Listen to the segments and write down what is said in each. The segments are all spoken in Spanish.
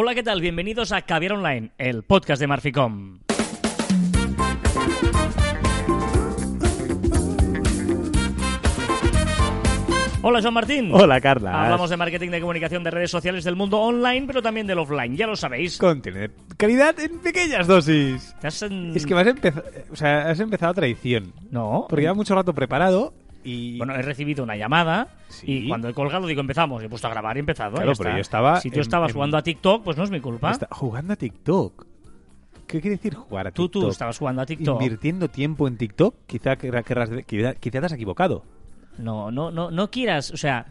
Hola, ¿qué tal? Bienvenidos a Caviar Online, el podcast de Marficom. Hola, Joan Martín. Hola, Carla. Hablamos de marketing de comunicación de redes sociales del mundo online, pero también del offline, ya lo sabéis. Contiene calidad en pequeñas dosis. Has, mm, Es que o sea, has empezado a traición. No. Porque lleva mucho rato preparado y... Bueno, he recibido una llamada Sí. y cuando he colgado digo empezamos. He puesto a grabar y he empezado. Claro, ya pero yo estaba Si tú en- estabas en- jugando a TikTok, pues no es mi culpa. está jugando a TikTok. ¿Qué quiere decir jugar a Tú, TikTok? tú estabas jugando a TikTok. Invirtiendo tiempo en TikTok, quizá, quizá, quizá te has equivocado. No, no, no, no quieras, o sea,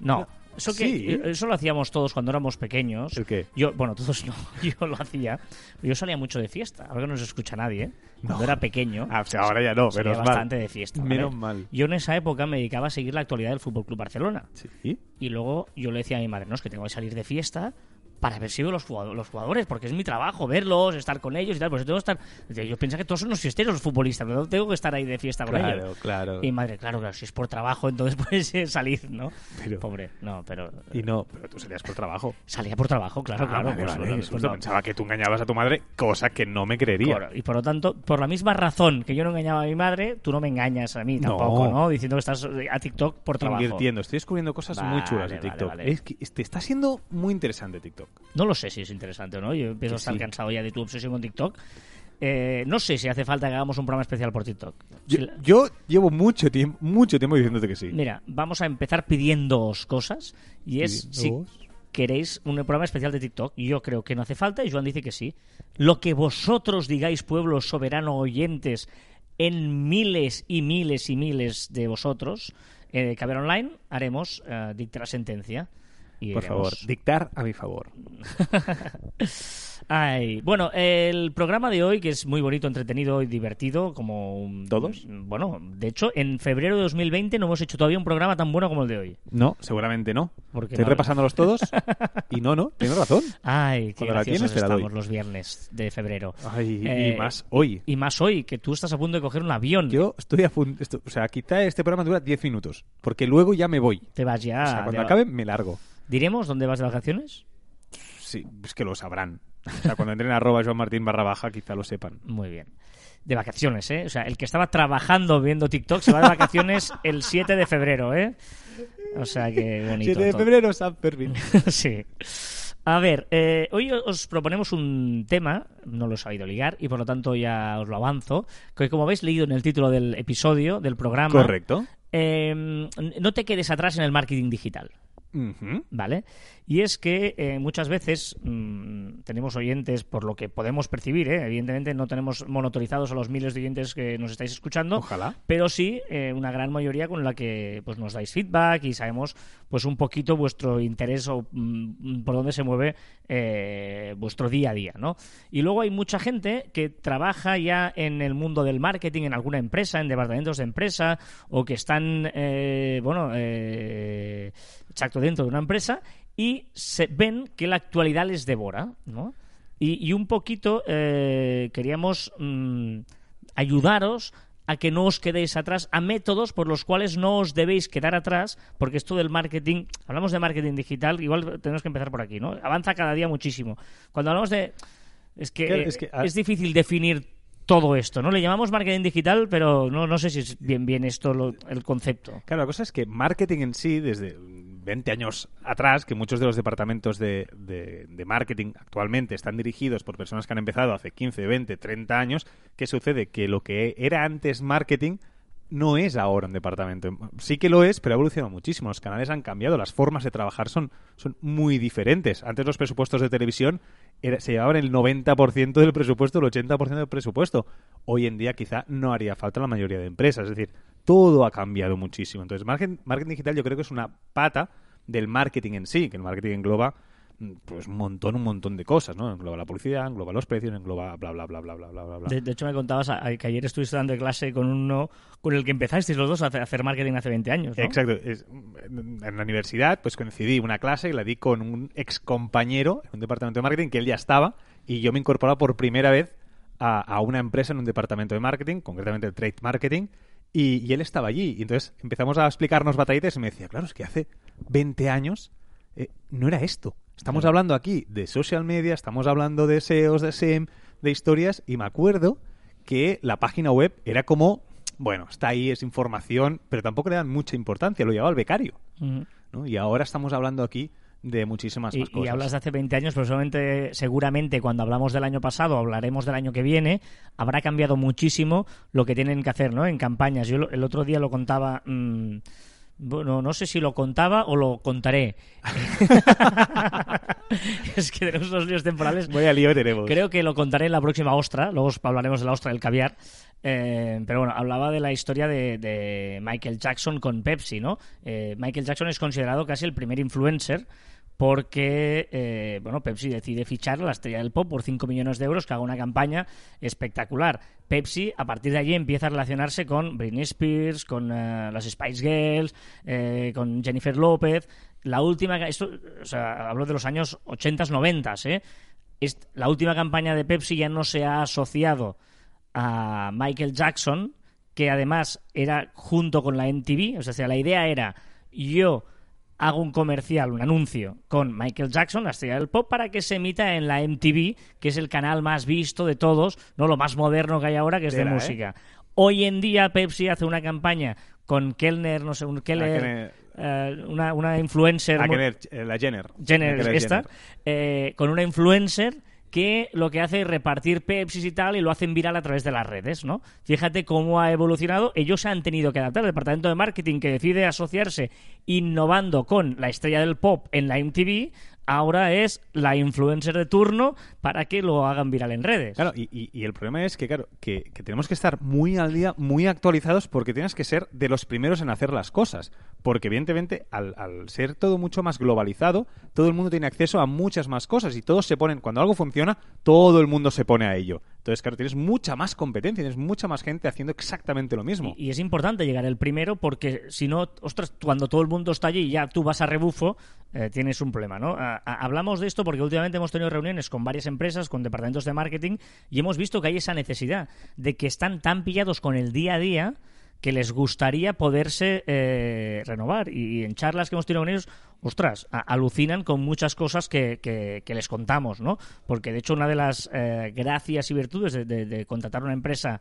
no. Eso que sí. eso lo hacíamos todos cuando éramos pequeños. ¿El qué? Yo, bueno, todos no. Yo lo hacía. Yo salía mucho de fiesta. Ahora que no se escucha nadie, ¿eh? Cuando No. era pequeño. Ah, o sea, ahora ya no, salía menos mal. bastante de fiesta. ¿vale? Menos mal. Yo en esa época me dedicaba a seguir la actualidad del Fútbol Club Barcelona. Sí. Y luego yo le decía a mi madre, no, es que tengo que salir de fiesta para ver si veo los jugadores, porque es mi trabajo verlos, estar con ellos y tal. Pues yo tengo que estar. Yo pensaba que todos son los fiesteros los futbolistas, pero no tengo que estar ahí de fiesta con Claro, ellos. claro. Y madre, claro, claro, si es por trabajo, entonces puedes eh, salir, ¿no? Pero- Pobre, no, pero. Y no, pero tú salías por trabajo. Salía por trabajo, claro, Ah, claro. vale, pues, vale, pues no. Pensaba que tú engañabas a tu madre, cosa que no me creería. Y por lo tanto, por la misma razón que yo no engañaba a mi madre, tú no me engañas a mí No. tampoco, ¿no? Diciendo que estás eh, a TikTok por trabajo. Invirtiendo. Estoy descubriendo cosas muy chulas de vale, TikTok. Es que te está siendo muy interesante TikTok. No lo sé si es interesante o no. Yo empiezo Que a estar sí. cansado ya de tu obsesión con TikTok. Eh, no sé si hace falta que hagamos un programa especial por TikTok. Yo, Si la- yo llevo mucho tiempo, mucho tiempo diciéndote que sí. Mira, vamos a empezar pidiéndoos cosas y es si queréis un programa especial de TikTok. Yo creo que no hace falta y Joan dice que sí. Lo que vosotros digáis, pueblo soberano oyentes, en miles y miles y miles de vosotros, eh, Caber Online, haremos eh, dictar sentencia. Y Por favor, dictar a mi favor. Ay, bueno, el programa de hoy, que es muy bonito, entretenido y divertido, como... un- ¿Todos? Bueno, de hecho, en febrero de 2020 no hemos hecho todavía un programa tan bueno como el de hoy. No, seguramente no. Porque Estoy no- repasándolos todos y no, no, tienes razón. Ay, qué la tienes, te la doy. estamos los viernes de febrero. Ay, Eh, y más hoy. Y más hoy, que tú estás a punto de coger un avión. Yo estoy a punto... O sea, quizá este programa dura 10 minutos, porque luego ya me voy. Te vas ya... o sea, cuando acabe me largo. ¿Diremos dónde vas de vacaciones? Sí, es que lo sabrán. O sea, cuando entren a arroba Joan Martín barra baja, quizá lo sepan. Muy bien. De vacaciones, ¿eh? O sea, el que estaba trabajando viendo TikTok se va de vacaciones el 7 de febrero, ¿eh? O sea, que bonito. 7 de todo. febrero, San Fermín. sí. A ver, eh, hoy os proponemos un tema, no lo he sabido ligar y por lo tanto ya os lo avanzo, que como habéis leído en el título del episodio, del programa, Correcto. eh, no te quedes atrás en el marketing digital. ¿Vale? Y es que eh, muchas veces mm, tenemos oyentes, por lo que podemos percibir, ¿eh? evidentemente no tenemos monotorizados a los miles de oyentes que nos estáis escuchando, Ojalá. pero sí eh, una gran mayoría con la que pues nos dais feedback y sabemos pues un poquito vuestro interés o mm, por dónde se mueve eh, vuestro día a día, ¿no? Y luego hay mucha gente que trabaja ya en el mundo del marketing en alguna empresa, en departamentos de empresa o que están, eh, bueno, eh, exacto, dentro de una empresa y se ven que la actualidad les devora, ¿no? Y, y un poquito eh, queríamos mm, ayudaros a que no os quedéis atrás, a métodos por los cuales no os debéis quedar atrás, porque esto del marketing, hablamos de marketing digital, igual tenemos que empezar por aquí, ¿no? Avanza cada día muchísimo. Cuando hablamos de... Es que, Claro, es que, ah- es difícil definir todo esto, ¿no? Le llamamos marketing digital, pero no, no sé si es bien, bien esto lo- el concepto. Claro, la cosa es que marketing en sí, desde 20 años atrás, que muchos de los departamentos de, marketing actualmente están dirigidos por personas que han empezado hace 15, 20, 30 años, ¿qué sucede? Que lo que era antes marketing no es ahora un departamento. Sí que lo es, pero ha evolucionado muchísimo. Los canales han cambiado, las formas de trabajar son, muy diferentes. Antes los presupuestos de televisión se llevaban el 90% del presupuesto, el 80% del presupuesto. Hoy en día quizá no haría falta la mayoría de empresas. Es decir, todo ha cambiado muchísimo. Entonces, marketing, marketing digital yo creo que es una pata del marketing en sí, que el marketing engloba pues un montón, un montón de cosas, ¿no? Engloba la publicidad, engloba los precios, engloba bla, bla, bla, bla, bla, bla, bla. De, de hecho, me contabas a- a- que ayer estuviste dando clase con uno con el que empezasteis los dos a hacer- marketing hace 20 años, ¿no? Exacto. Es- en la universidad, pues coincidí una clase y la di con un ex compañero en un departamento de marketing que él ya estaba y yo me incorporaba por primera vez a, a una empresa en un departamento de marketing, concretamente de trade marketing, y, y él estaba allí. Y entonces empezamos a explicarnos batallitas y me decía, claro, es que hace 20 años eh, no era esto. Estamos Claro. hablando aquí de social media, estamos hablando de SEOs, de SEM, de historias, y me acuerdo que la página web era como, bueno, está ahí, es información, pero tampoco le dan mucha importancia, lo llevaba el becario. ¿no? Y ahora estamos hablando aquí de muchísimas Y, más y cosas. hablas de hace 20 años, pero seguramente, seguramente cuando hablamos del año pasado, hablaremos del año que viene, habrá cambiado muchísimo lo que tienen que hacer ¿no? en campañas. Yo el otro día lo contaba, mm, bueno, no sé si lo contaba o lo contaré. es que tenemos unos líos temporales. Voy al lío tenemos. Creo que lo contaré en la próxima ostra, luego os hablaremos de la ostra del caviar. Eh, pero bueno, hablaba de la historia de, de Michael Jackson con Pepsi, ¿no? Eh, Michael Jackson es considerado casi el primer influencer porque eh, bueno Pepsi decide fichar a la estrella del pop por 5 millones de euros que haga una campaña espectacular. Pepsi a partir de allí empieza a relacionarse con Britney Spears, con eh, las Spice Girls, eh, con Jennifer López. La última, esto, o sea, hablo de los años 80s, 90s, ¿eh? Est- la última campaña de Pepsi ya no se ha asociado a Michael Jackson, que además era junto con la MTV, o sea, la idea era yo hago un comercial, un anuncio con Michael Jackson, la estrella del pop, para que se emita en la MTV, que es el canal más visto de todos, no lo más moderno que hay ahora, que es de ¿eh? música. Hoy en día Pepsi hace una campaña con Kellner, no sé, un Keller, Kenner- eh, una, una influencer Kenner, eh, la Jenner. Jenner, La esta, Jenner. eh, con una influencer que lo que hace es repartir Pepsi y tal y lo hacen viral a través de las redes, ¿no? Fíjate cómo ha evolucionado. Ellos se han tenido que adaptar. El departamento de marketing que decide asociarse innovando con la estrella del pop en la MTV, ahora es la influencer de turno para que lo hagan viral en redes. Claro, y, y- y el problema es que, claro, que, que tenemos que estar muy al día, muy actualizados, porque tienes que ser de los primeros en hacer las cosas. Porque, evidentemente, al, al ser todo mucho más globalizado, todo el mundo tiene acceso a muchas más cosas y todos se ponen, cuando algo funciona, todo el mundo se pone a ello. Entonces, claro, tienes mucha más competencia, tienes mucha más gente haciendo exactamente lo mismo. Y, y es importante llegar el primero porque si no, ostras, cuando todo el mundo está allí y ya tú vas a rebufo, eh, tienes un problema, ¿no? A- a- hablamos de esto porque últimamente hemos tenido reuniones con varias empresas, con departamentos de marketing y hemos visto que hay esa necesidad de que están tan pillados con el día a día que les gustaría poderse eh, renovar. Y, en charlas que hemos tenido con ellos, ostras, alucinan con muchas cosas que, que- les contamos, ¿no? Porque de hecho una de las eh, gracias y virtudes de, de- de contratar una empresa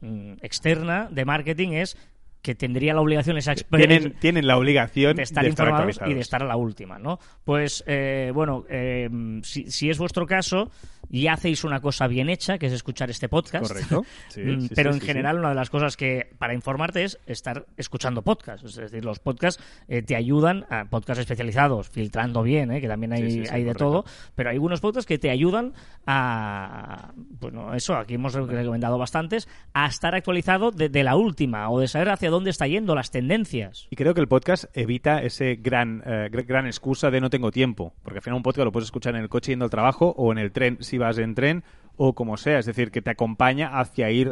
mm, externa de marketing es que tendría la obligación esa Tienen, tienen la obligación de estar informados y de estar a la última, ¿no? Pues, eh, bueno, eh, si, si es vuestro caso y hacéis una cosa bien hecha, que es escuchar este podcast, Correcto. Sí, Mm, sí, pero sí, en general una de las cosas que para informarte es estar escuchando podcasts, es decir, los podcasts eh, te ayudan a podcasts especializados, filtrando bien, eh, que también hay, hay de correcto. todo, pero hay algunos podcasts que te ayudan a, bueno, eso, aquí hemos recomendado bastantes, a estar actualizado de, de la última o de saber hacia dónde está yendo las tendencias. Y creo que el podcast evita ese gran, eh, gr- gran excusa de no tengo tiempo. Porque al final un podcast lo puedes escuchar en el coche yendo al trabajo o en el tren si vas en tren o como sea. Es decir, que te acompaña hacia ir...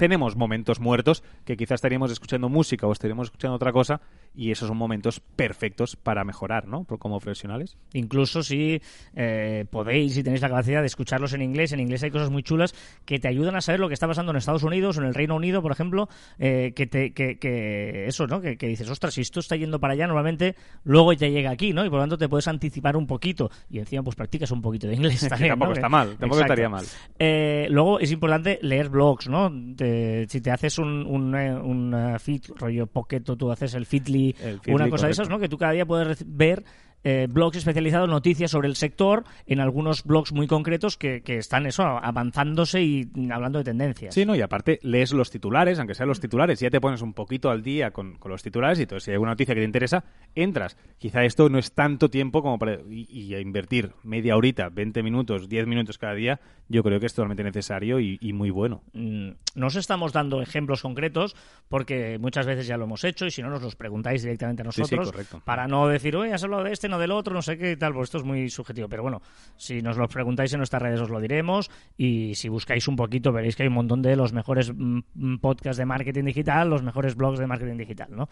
Tenemos momentos muertos que quizás estaríamos escuchando música o estaríamos escuchando otra cosa y esos son momentos perfectos para mejorar, ¿no? Como profesionales. Incluso si eh, podéis y tenéis la capacidad de escucharlos en inglés, en inglés hay cosas muy chulas que te ayudan a saber lo que está pasando en Estados Unidos o en el Reino Unido, por ejemplo, eh, que, te, que, que eso, ¿no? Que, que dices, ostras, si esto está yendo para allá, normalmente luego te llega aquí, ¿no? Y por lo tanto te puedes anticipar un poquito y encima pues practicas un poquito de inglés también. tampoco ¿no? está mal, tampoco Exacto. estaría mal. Eh, luego es importante leer blogs, ¿no? Te- si te haces un, un, eh, un, eh, feed, rollo Pocket, o tú haces el Feedly, una cosa de esas, ¿no? Que tú cada día puedes ver eh, blogs especializados, noticias sobre el sector, en algunos blogs muy concretos que, que están eso, avanzándose y hablando de tendencias. Sí, no, y aparte lees los titulares, aunque sean los titulares, ya te pones un poquito al día con, con los titulares y entonces si hay alguna noticia que te interesa, entras. Quizá esto no es tanto tiempo como para y, y a invertir media horita, 20 minutos, 10 minutos cada día, yo creo que es totalmente necesario y, y muy bueno. Mm, No os estamos dando ejemplos concretos porque muchas veces ya lo hemos hecho y si no nos los preguntáis directamente a Sí, sí, nosotros correcto. para no decir, oye, has hablado de este, no del otro, no sé qué y tal, pues esto es muy subjetivo. Pero bueno, si nos lo preguntáis en nuestras redes os lo diremos y si buscáis un poquito veréis que hay un montón de los mejores mm, podcasts de marketing digital, los mejores blogs de marketing digital, ¿no?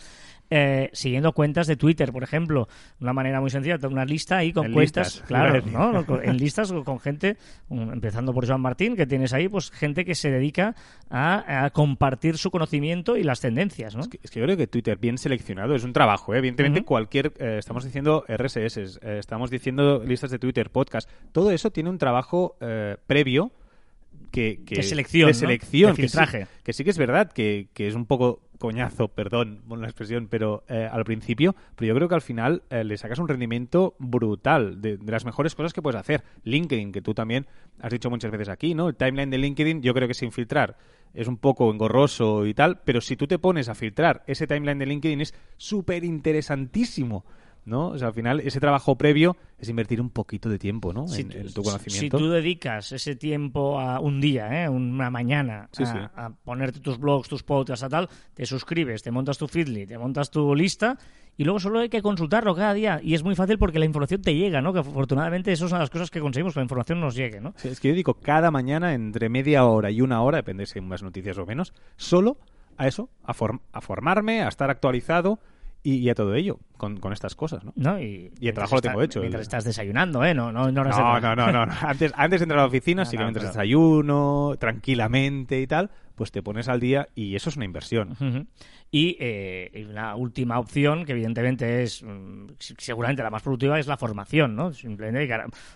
Eh, siguiendo cuentas de Twitter, por ejemplo, una manera muy sencilla, una lista ahí con En cuentas, listas, claro, ¿no? En listas con gente, empezando por Joan Martín, que tienes ahí, pues gente que se dedica a, a compartir su conocimiento y las tendencias, ¿no? Es que, es que yo creo que Twitter bien seleccionado es un trabajo, ¿eh? evidentemente cualquier, eh, estamos diciendo RSS, eh, estamos diciendo listas de Twitter, podcast, todo eso tiene un trabajo eh, previo que, que- De selección, de ¿no? selección, De que sí- filtraje. Que, sí que es verdad que, que es un poco coñazo, perdón por la expresión, pero eh, al principio, pero yo creo que al final eh, le sacas un rendimiento brutal de, de las mejores cosas que puedes hacer. LinkedIn, que tú también has dicho muchas veces aquí, ¿no? El timeline de LinkedIn, yo creo que sin filtrar es un poco engorroso y tal, pero si tú te pones a filtrar ese timeline de LinkedIn es súper interesantísimo. ¿No? O sea, al final ese trabajo previo es invertir un poquito de tiempo, ¿no? Si en, tú- en tu Si conocimiento. tú dedicas ese tiempo a un día, ¿eh? una mañana, Sí, a, sí. a ponerte tus blogs, tus podcasts, a tal, te suscribes, te montas tu Feedly, te montas tu lista y luego solo hay que consultarlo cada día. Y es muy fácil porque la información te llega, ¿no? Que afortunadamente eso es una de las cosas que conseguimos, que la información nos llegue, ¿no? Sí, es que yo dedico cada mañana entre media hora y una hora, depende si hay más noticias o menos, solo a eso, a, form- a formarme, a estar actualizado y, y a todo ello, con, con estas cosas, ¿no? ¿no? Y, Y el trabajo lo tengo hecho, Mientras el- estás desayunando, ¿eh? No, no, no, No, no, no, no. Antes, antes de entrar a la oficina, sí que mientras pero- desayuno, tranquilamente y tal, pues te pones al día y eso es una inversión. Ujú. Y eh, una última opción, que evidentemente es mm, seguramente la más productiva, es la formación, ¿no? Simplemente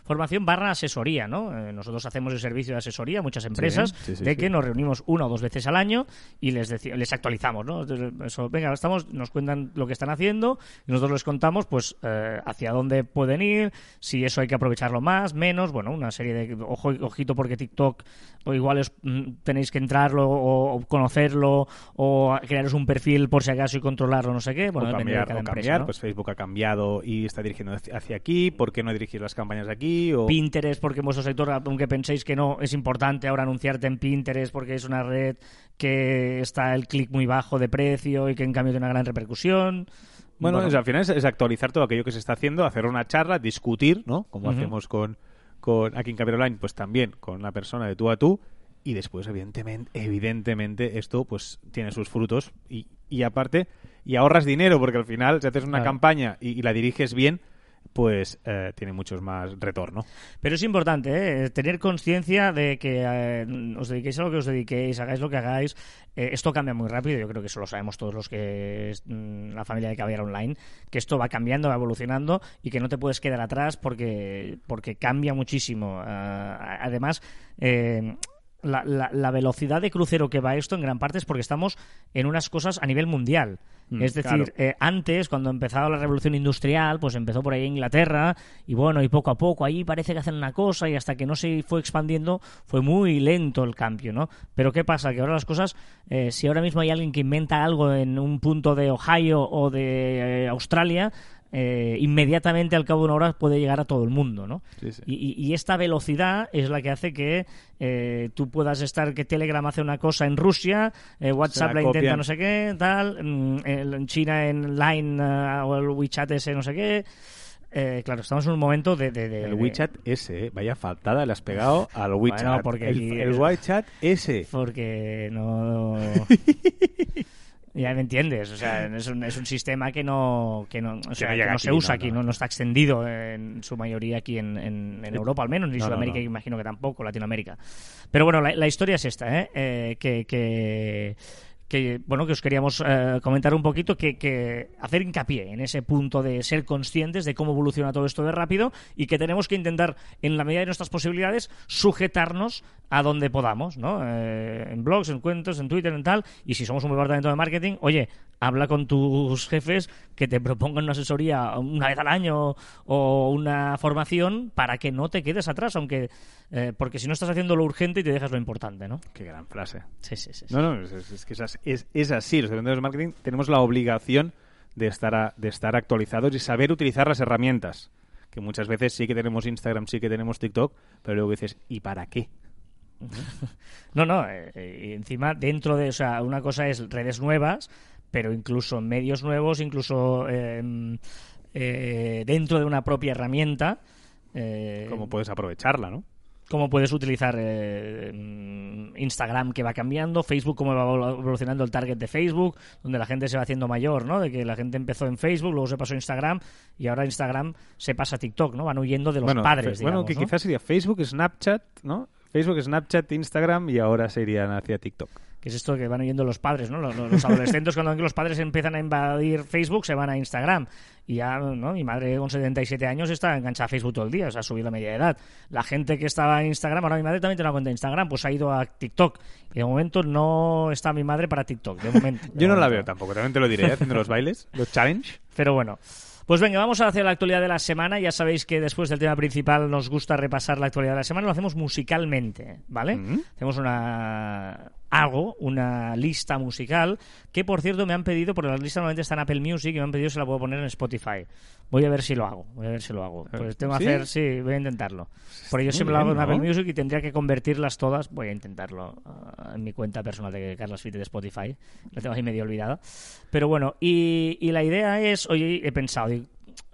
formación barra asesoría, ¿no? Eh, nosotros hacemos el servicio de asesoría a muchas empresas sí, sí, de que nos reunimos una o dos veces al año y les les actualizamos, ¿no? Entonces, eso, venga, estamos, nos cuentan lo que están haciendo y nosotros les contamos, pues, eh, hacia dónde pueden ir, si eso hay que aprovecharlo más, menos, bueno, una serie de ojo, ojito porque TikTok o igual es, mm, tenéis que entrarlo o, o conocerlo o crearos un perfil por si acaso y controlarlo, no sé qué. Bueno, o cambiar, de cada o empresa, cambiar ¿no? pues Facebook ha cambiado y está dirigiendo hacia aquí, ¿por qué no dirigir las campañas aquí? O... Pinterest, porque en vuestro sector, aunque penséis que no, es importante ahora anunciarte en Pinterest porque es una red que está el clic muy bajo de precio y que en cambio tiene una gran repercusión. Bueno, es- al final es, es actualizar todo aquello que se está haciendo, hacer una charla, discutir, ¿no? Como hacemos con, con aquí en Caber Online, pues también con la persona de tú a tú. Y después, evidentemente, evidentemente esto pues tiene sus frutos. Y, y aparte, y ahorras dinero, porque al final, si haces una Claro. campaña y, y la diriges bien, pues eh, tiene muchos más retorno. Pero es importante ¿eh? tener conciencia de que eh, os dediquéis a lo que os dediquéis, hagáis lo que hagáis. Eh, esto cambia muy rápido, yo creo que eso lo sabemos todos los que es mm, la familia de Caviar Online, que esto va cambiando, va evolucionando y que no te puedes quedar atrás porque, porque cambia muchísimo. Ah, además, eh, la, la- la velocidad de crucero que va esto en gran parte es porque estamos en unas cosas a nivel mundial. Mm, es decir, claro. eh, antes, cuando empezaba la revolución industrial, pues empezó por ahí en Inglaterra y bueno, y poco a poco ahí parece que hacen una cosa y hasta que no se fue expandiendo fue muy lento el cambio, ¿no? Pero ¿qué pasa? Que ahora las cosas, eh, si ahora mismo hay alguien que inventa algo en un punto de Ohio o de eh, Australia, eh, inmediatamente al cabo de una hora puede llegar a todo el mundo, ¿no? Sí, sí. Y, y- esta velocidad es la que hace que eh, tú puedas estar, que Telegram hace una cosa en Rusia, eh, WhatsApp la la, intenta no sé qué, tal, mm, en China en Line eh, o el WeChat ese no sé qué. Eh, claro, estamos en un momento de... de- de- El de- WeChat ese, ¿eh? vaya faltada le has pegado al WeChat. porque el, el WeChat ese. Porque no... Ya me entiendes, o sea, es un, es un sistema que no, que no, o sea, no que no se usa no, aquí, no. no, está extendido en su mayoría aquí en, en- en Europa, al menos, ni Sudamérica, no. imagino que tampoco, Latinoamérica. Pero bueno, la, la historia es esta, ¿eh? Eh, que, que, que, bueno, que os queríamos eh, comentar un poquito, que, que hacer hincapié en ese punto de ser conscientes de cómo evoluciona todo esto de rápido y que tenemos que intentar, en la medida de nuestras posibilidades, sujetarnos a donde podamos, ¿no? Eh, en blogs, en cuentos, en Twitter, en tal. Y si somos un departamento de marketing, oye, habla con tus jefes que te propongan una asesoría una vez al año o una formación para que no te quedes atrás, aunque eh, porque si no estás haciendo lo urgente y te dejas lo importante, ¿no? Qué gran frase. Sí, sí, sí. sí. No, no, es, es- que es, as- es- es así. Los vendedores de marketing tenemos la obligación de estar, a- de estar actualizados y saber utilizar las herramientas. Que muchas veces sí que tenemos Instagram, sí que tenemos TikTok, pero luego dices, ¿y para qué? No, no, eh, eh, encima dentro de, o sea, una cosa es redes nuevas, pero incluso medios nuevos, incluso eh, eh, dentro de una propia herramienta. eh, ¿Cómo puedes aprovecharla, no? Cómo puedes utilizar eh, mm, Instagram que va cambiando, Facebook cómo va evol- evolucionando el target de Facebook, donde la gente se va haciendo mayor, ¿no? De que la gente empezó en Facebook, luego se pasó a Instagram y ahora Instagram se pasa a TikTok, ¿no? Van huyendo de los bueno, padres, bueno, digamos, que ¿no? quizás sería Facebook, Snapchat, ¿no? Facebook, Snapchat, Instagram y ahora se irían hacia TikTok. Que es esto que van oyendo los padres, ¿no? Los, los adolescentes cuando los padres empiezan a invadir Facebook se van a Instagram y ya, ¿no? Mi madre con 77 años está enganchada a Facebook todo el día, o sea, ha subido la media de edad. La gente que estaba en Instagram, ahora mi madre también tiene una cuenta de Instagram, pues ha ido a TikTok y de momento no está mi madre para TikTok, de momento. de Yo no la veo tampoco, también te lo diré, ¿eh? haciendo los bailes, los challenge. Pero bueno. Pues venga, vamos a hacer la actualidad de la semana. Ya sabéis que después del tema principal nos gusta repasar la actualidad de la semana. Lo hacemos musicalmente, ¿vale? Mm. Hacemos una... Hago una lista musical que, por cierto, me han pedido, porque la lista normalmente está en Apple Music y me han pedido si la puedo poner en Spotify. Voy a ver si lo hago. Voy a ver si lo hago. Pues tengo que ¿Sí? hacer... Sí, voy a intentarlo. Porque yo siempre lo hago en ¿no? Apple Music y tendría que convertirlas todas. Voy a intentarlo ah, en mi cuenta personal de Carlos Fite de Spotify. La tengo ahí medio olvidada. Pero bueno, y, y la idea es, hoy he pensado,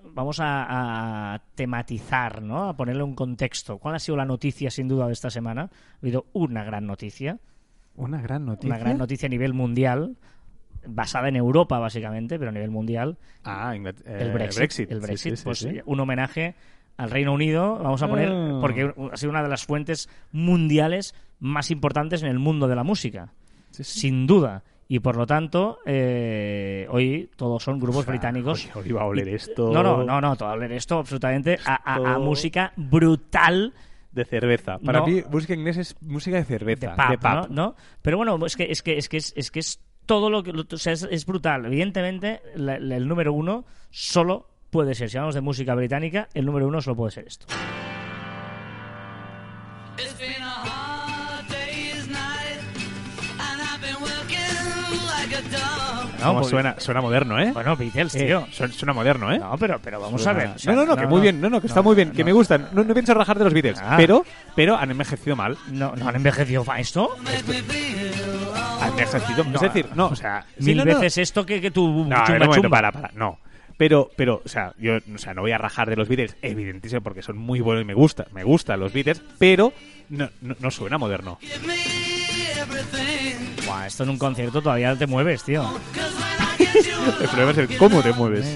vamos a, a tematizar, ¿no? A ponerle un contexto. ¿Cuál ha sido la noticia, sin duda, de esta semana? Ha habido una gran noticia, Una gran noticia. una gran noticia a nivel mundial, basada en Europa, básicamente, pero a nivel mundial. Ah, eh, el Brexit. El Brexit, sí, sí, pues sí. un homenaje al Reino Unido, vamos a poner, Ah. porque ha sido una de las fuentes mundiales más importantes en el mundo de la música, sin duda. Y por lo tanto, eh, hoy todos son grupos O sea, británicos. Hoy, hoy va a oler esto. No, no, no, no, todo hablar esto absolutamente a, a- a música brutal De cerveza. Para No. mí, música inglesa es música de cerveza. de pub, de pub. ¿no? ¿no? Pero bueno, es que es que es que es, es que es todo lo que lo- o sea, es, es brutal. Evidentemente, la- la- el número uno solo puede ser, si hablamos de música británica, el número uno solo puede ser esto. It's been No, porque- suena, suena moderno, ¿eh? Bueno, Beatles, Eh, tío. suena, suena moderno, ¿eh? No, pero, pero vamos Suena- a ver. o sea, no, no, no, que muy bien, no, no, que está muy bien, que me gustan. No, no pienso rajar de los Beatles, Ah. pero, pero han envejecido mal. No, no han envejecido esto. Han envejecido, No, es decir, no, o sea, sí, Mil no, no. veces esto que, que tu No, chumba momento, para, para, no. Pero, pero, o sea, yo, o sea, no voy a rajar de los Beatles, evidentísimo, porque son muy buenos y me gusta, me gustan los Beatles, pero no, no, no suena moderno. Buah, esto en un concierto todavía te mueves, tío. El problema es el cómo te mueves.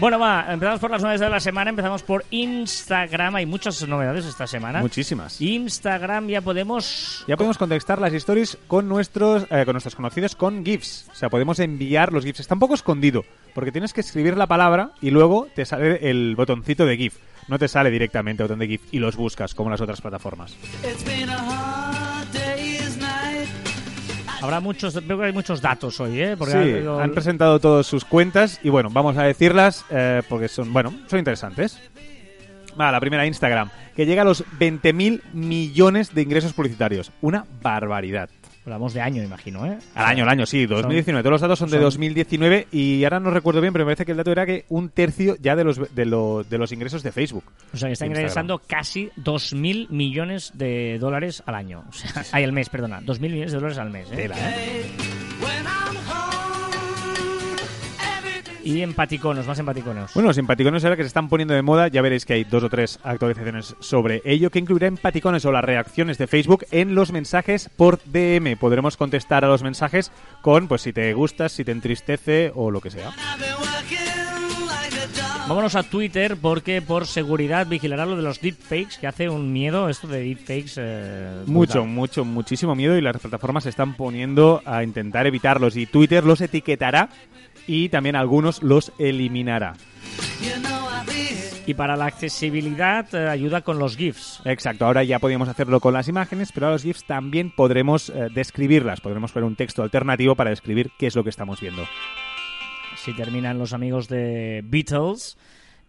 Bueno, va, empezamos por las novedades de la semana. Empezamos por Instagram. Hay muchas novedades esta semana. Muchísimas. Instagram ya podemos. Ya podemos contestar las stories con nuestros, eh, con nuestros conocidos con GIFs. O sea, podemos enviar los GIFs. Está un poco escondido, porque tienes que escribir la palabra y luego te sale el botoncito de GIF. No te sale directamente el botón de GIF y los buscas como las otras plataformas. it's been a hard day's night. Habrá muchos. Veo que hay muchos datos hoy, ¿eh? Porque sí, han presentado todas sus cuentas y bueno, vamos a decirlas eh, porque son, bueno, son interesantes. Va, la primera Instagram, que llega a los 20.000 millones de ingresos publicitarios. Una barbaridad. Hablamos de año, imagino, ¿eh? Al año, al año, sí, 2019. Todos los datos son de son- 2019 y ahora no recuerdo bien, pero me parece que el dato era que un tercio ya de los, de, lo- de los ingresos de Facebook. O sea, que está Instagram. ingresando casi 2.000 millones de dólares al año. O sea, ay, al mes, perdona. 2.000 millones de dólares al mes, ¿eh? Tela, ¿eh? Y empaticonos, más empaticonos. Bueno, los empaticones ahora que se están poniendo de moda, ya veréis que hay dos o tres actualizaciones sobre ello, que incluirá empaticones o las reacciones de Facebook en los mensajes por DM. Podremos contestar a los mensajes con, pues, si te gustas, si te entristece o lo que sea. Vámonos a Twitter porque por seguridad vigilará lo de los deepfakes, que hace un miedo esto de deepfakes. eh, Mucho, mucho, muchísimo miedo y las plataformas se están poniendo a intentar evitarlos y Twitter los etiquetará y también algunos los eliminará. Y para la accesibilidad eh, ayuda con los GIFs. Exacto, ahora ya podíamos hacerlo con las imágenes, pero a los GIFs también podremos eh, describirlas, podremos poner un texto alternativo para describir qué es lo que estamos viendo. Si terminan los amigos de Beatles.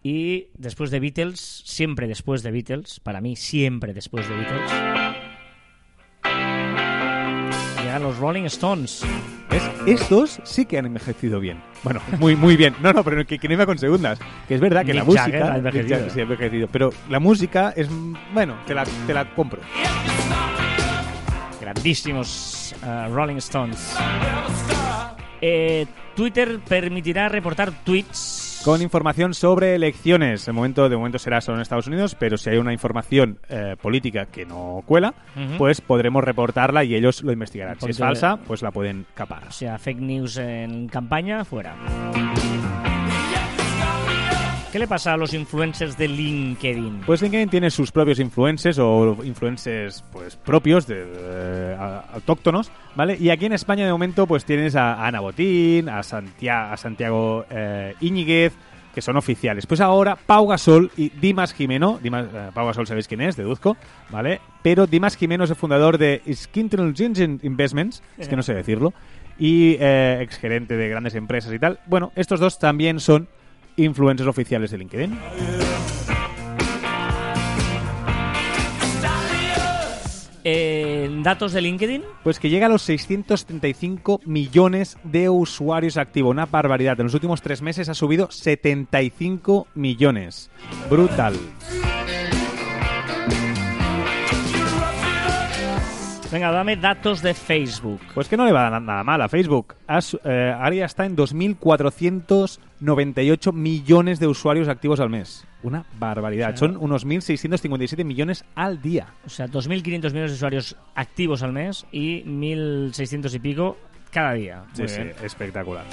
Y después de Beatles, siempre después de Beatles, para mí siempre después de Beatles, llegan los Rolling Stones. ¿Ves? Estos sí que han envejecido bien. Bueno, muy muy bien. No, no, pero que, que no iba con segundas. Que es verdad que la música... Jagger ha envejecido. Mick Jagger sí ha envejecido. Pero la música es... mm, Bueno, te la, te la compro. Grandísimos eh, Rolling Stones. Eh, Twitter permitirá reportar tweets. Con información sobre elecciones. El momento, de momento será solo en Estados Unidos, pero si hay una información eh, política que no cuela, Ujú. pues podremos reportarla y ellos lo investigarán. Si Porque- es falsa, pues la pueden capar. O sea, fake news en campaña, fuera. ¿Qué le pasa a los influencers de LinkedIn? Pues LinkedIn tiene sus propios influencers o influencers pues propios, de, eh, a- autóctonos, ¿vale? Y aquí en España de momento pues tienes a Ana Botín, a, Santia- a Santiago eh, Íñiguez, que son oficiales. Pues ahora Pau Gasol y Dimas Jimeno, Dimas, eh, Pau Gasol sabéis quién es, deduzco, ¿vale? Pero Dimas Jimeno es el fundador de Intelligent Investments, es que no sé decirlo, y eh, exgerente de grandes empresas y tal. Bueno, estos dos también son influencers oficiales de LinkedIn. Eh, datos de LinkedIn. Pues que llega a los 635 millones de usuarios activos. Una barbaridad. En los últimos tres meses ha subido 75 millones. Brutal. Venga, dame datos de Facebook. Pues que no le va a dar nada mal a Facebook. Eh, ahora ya está en 2.498 millones de usuarios activos al mes. Una barbaridad. Son unos 1.657 millones al día. O sea, 2.500 millones de usuarios activos al mes y 1.600 y pico cada día. Sí, Muy sí, bien. espectacular.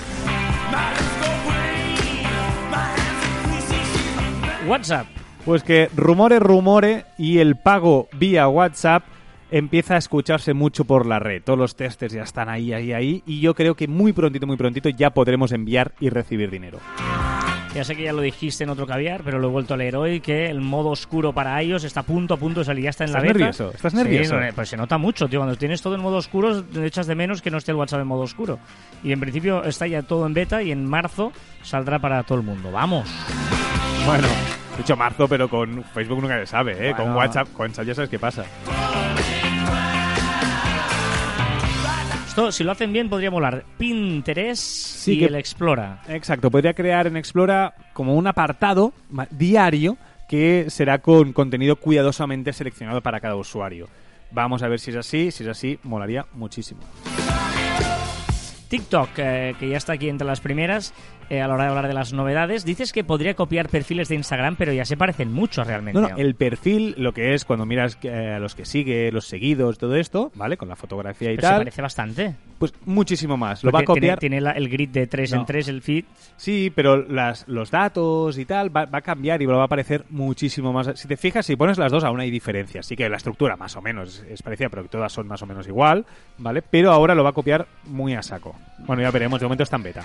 WhatsApp. Pues que rumore, rumore y el pago vía WhatsApp empieza a escucharse mucho por la red. Todos los testers ya están ahí, ahí, ahí. Y yo creo que muy prontito, muy prontito ya podremos enviar y recibir dinero. Ya sé que ya lo dijiste en otro caviar, pero lo he vuelto a leer hoy, que el modo oscuro para iOS está a punto, a punto de salir. Ya está en la ¿Estás beta. nervioso? ¿Estás Sí, nervioso? no, pues se nota mucho, tío. Cuando tienes todo en modo oscuro, echas de menos que no esté el WhatsApp en modo oscuro. Y en principio está ya todo en beta y en marzo saldrá para todo el mundo. ¡Vamos! Bueno, dicho marzo, pero con Facebook nunca se sabe, ¿eh? Con. WhatsApp, con WhatsApp ya sabes qué pasa. Esto, si lo hacen bien, podría molar Pinterest y que- el Explora. Exacto, podría crear en Explora como un apartado diario que será con contenido cuidadosamente seleccionado para cada usuario. Vamos a ver si es así, si es así, molaría muchísimo. TikTok, eh, que ya está aquí entre las primeras eh, a la hora de hablar de las novedades, dices que podría copiar perfiles de Instagram, pero ya se parecen mucho realmente. No, no, el perfil, lo que es cuando miras eh, a los que sigue, los seguidos, todo esto, ¿vale? Con la fotografía y Pero se tal, parece bastante. pues muchísimo más. Lo va a tiene- copiar. Tiene, la- el grid de 3 en No. 3, el feed. Sí, pero las, los datos y tal va, va a cambiar y va a aparecer muchísimo más. Si te fijas, si pones las dos, aún hay diferencias. Sí que la estructura más o menos es, es parecida, pero que todas son más o menos igual, ¿vale? Pero ahora lo va a copiar muy a saco. Bueno, ya veremos, de momento está en beta.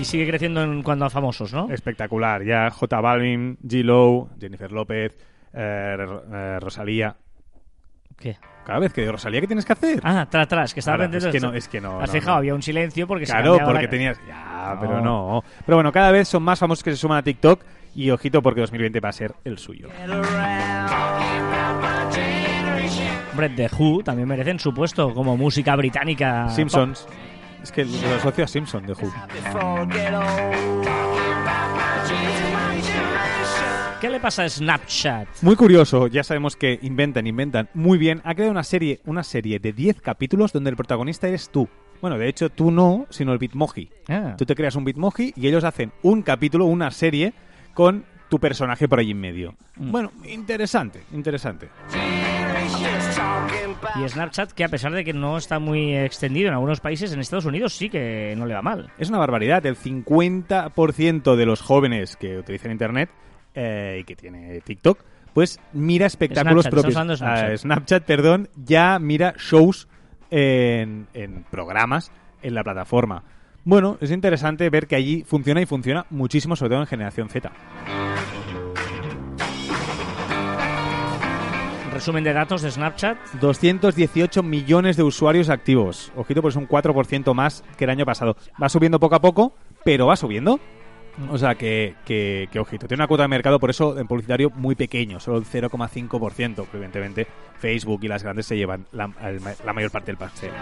Y sigue creciendo en cuanto a famosos, ¿no? Espectacular. Ya J Balvin, G. Lowe, Jennifer López, eh, eh, Rosalía. ¿Qué? Cada vez que digo Rosalía, ¿qué tienes que hacer? Ah, atrás, atrás, que estaba pendiente es que no, es que no, Has no, fijado, no. había un silencio porque se Claro, cambiaba porque la- tenías. Ya, No. pero no. Pero bueno, cada vez son más famosos que se suman a TikTok. Y ojito, porque 2020 va a ser el suyo. Hombre, The Who también merecen su puesto como música británica. Simpsons. Es que lo asocio a Simpson de Who. ¿Qué le pasa a Snapchat? Muy curioso, ya sabemos que inventan, inventan muy bien. Ha creado una serie, una serie de 10 capítulos donde el protagonista eres tú. Bueno, de hecho, tú no, sino el Bitmoji. Ah. Tú te creas un Bitmoji y ellos hacen un capítulo, una serie con tu personaje por ahí en medio. Mm. Bueno, interesante, interesante. Y Snapchat, que a pesar de que no está muy extendido en algunos países, en Estados Unidos sí que no le va mal. Es una barbaridad. El 50% de los jóvenes que utilizan Internet eh, y que tiene TikTok, pues mira espectáculos Snapchat, propios. Ah, Snapchat. Snapchat, perdón, ya mira shows en, en programas en la plataforma. Bueno, es interesante ver que allí funciona y funciona muchísimo, sobre todo en generación Z. Resumen de datos de Snapchat. 218 millones de usuarios activos. Ojito, pues un 4% más que el año pasado. Va subiendo poco a poco, pero va subiendo. O sea que, que, que ojito, tiene una cuota de mercado por eso en publicitario muy pequeño, solo el 0,5%. pero Evidentemente, Facebook y las grandes se llevan la, la mayor parte del pastel.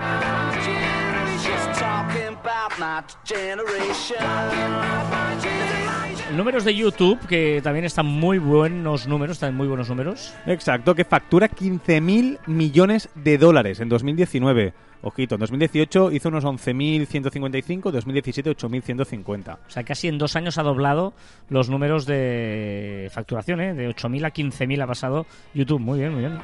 Números de YouTube, que también están muy buenos números, están muy buenos números. Exacto, que factura 15.000 millones de dólares en 2019. Ojito, en 2018 hizo unos 11.155, 2017 8.150. O sea, casi en dos años ha doblado los números de facturación, ¿eh? De 8.000 a 15.000 ha pasado YouTube. Muy bien, muy bien.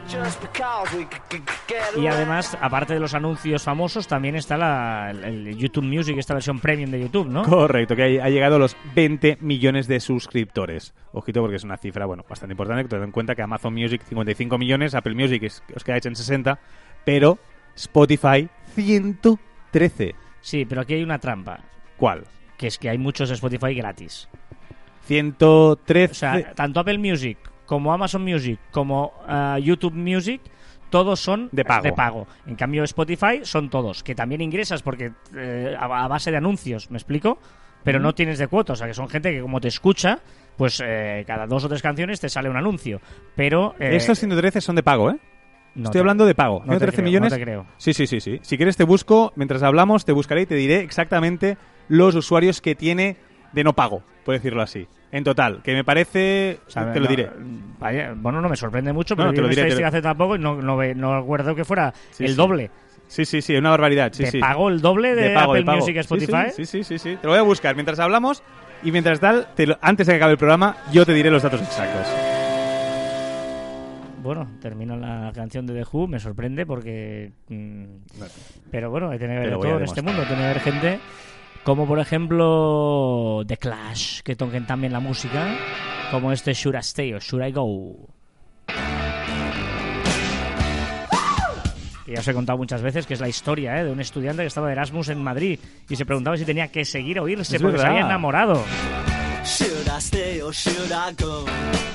Y además, aparte de los anuncios famosos, también está la, el, YouTube Music, esta versión premium de YouTube, ¿no? Correcto, que ha llegado a los 20 millones de suscriptores. Ojito porque es una cifra, bueno, bastante importante, teniendo en cuenta que Amazon Music 55 millones, Apple Music os quedáis en 60, pero Spotify 113. Sí, pero aquí hay una trampa, ¿Cuál? que es que hay muchos Spotify gratis. 113. O sea, tanto Apple Music como Amazon Music como ah, YouTube Music todos son De pago. En cambio Spotify son todos, que también ingresas porque eh, a, a base de anuncios, ¿me explico? Pero no tienes de cuota, o sea que son gente que como te escucha, pues eh, cada dos o tres canciones te sale un anuncio. Pero eh, Estos 113 son de pago, ¿eh? No Estoy te- hablando de pago. no te 113 creo, millones. no te creo. Sí, sí, sí, sí. Si quieres te busco, mientras hablamos, te buscaré y te diré exactamente los usuarios que tiene de no pago, por decirlo así. En total, que me parece... O sea, te lo no- diré. vaya, bueno, no me sorprende mucho, No, pero te yo lo diré, te hace tampoco y no, no, no recuerdo que fuera Sí, el sí. doble. Sí, sí, sí, una barbaridad. Sí, ¿Te sí. pago el doble de, De pago, Apple de. Music Spotify? Sí, sí, sí, sí. Te lo voy a buscar mientras hablamos y mientras tal, te lo- antes de que acabe el programa, yo te diré los datos exactos. Bueno, termina la canción de The Who, me sorprende porque... mm, pero bueno, hay que tener voy todo en este mundo. Tiene que haber gente como, por ejemplo, The Clash, que toquen también la música, como este Should I Stay o Should I Go. Que ya os he contado muchas veces que es la historia ¿eh? de un estudiante que estaba de Erasmus en Madrid y se preguntaba si tenía que seguir o irse Es porque se verdad. había enamorado. Should I stay or should I go?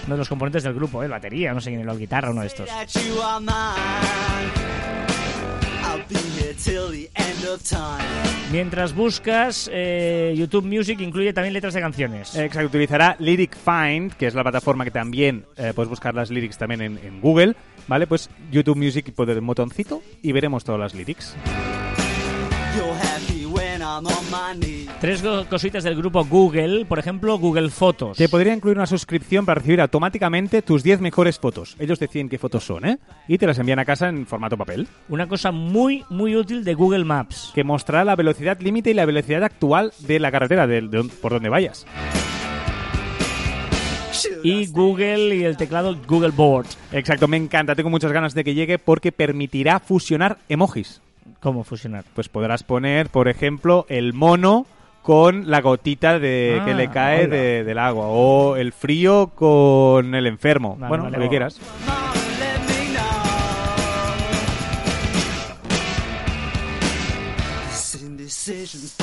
Uno de los componentes del grupo, ¿eh? batería, no sé quién, la guitarra, uno de estos. Mientras buscas, eh, YouTube Music incluye también letras de canciones. Exacto, utilizará Lyric Find, que es la plataforma que también eh, puedes buscar las lyrics también en, en Google, ¿vale? Pues YouTube Music, poner el botoncito y veremos todas las lyrics. Tres cositas del grupo Google, por ejemplo, Google Fotos. Te podría incluir una suscripción para recibir automáticamente tus 10 mejores fotos. Ellos deciden qué fotos son, ¿eh? Y te las envían a casa en formato papel, Una cosa muy, muy útil de Google Maps. que mostrará la velocidad límite y la velocidad actual de la carretera, de, de- por donde vayas. Y? Google y el teclado Google Board. Exacto, me encanta, tengo muchas ganas de que llegue porque permitirá fusionar emojis. ¿Cómo fusionar? Pues podrás poner, por ejemplo, el mono con la gotita de, Ah, que le cae hola. de- del agua. O el frío con el enfermo. Vale, bueno, vale, lo que quieras.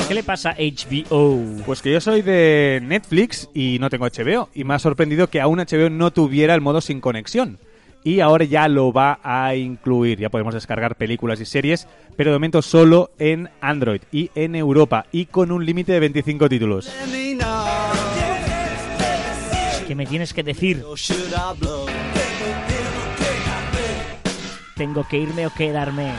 ¿Qué le pasa a HBO? Pues que yo soy de Netflix y no tengo HBO. Y me ha sorprendido que aún HBO no tuviera el modo sin conexión. Y ahora ya lo va a incluir. Ya podemos descargar películas y series, pero de momento solo en Android y en Europa. Y con un límite de 25 títulos. ¿Qué me tienes que decir? ¿Tengo que irme o quedarme?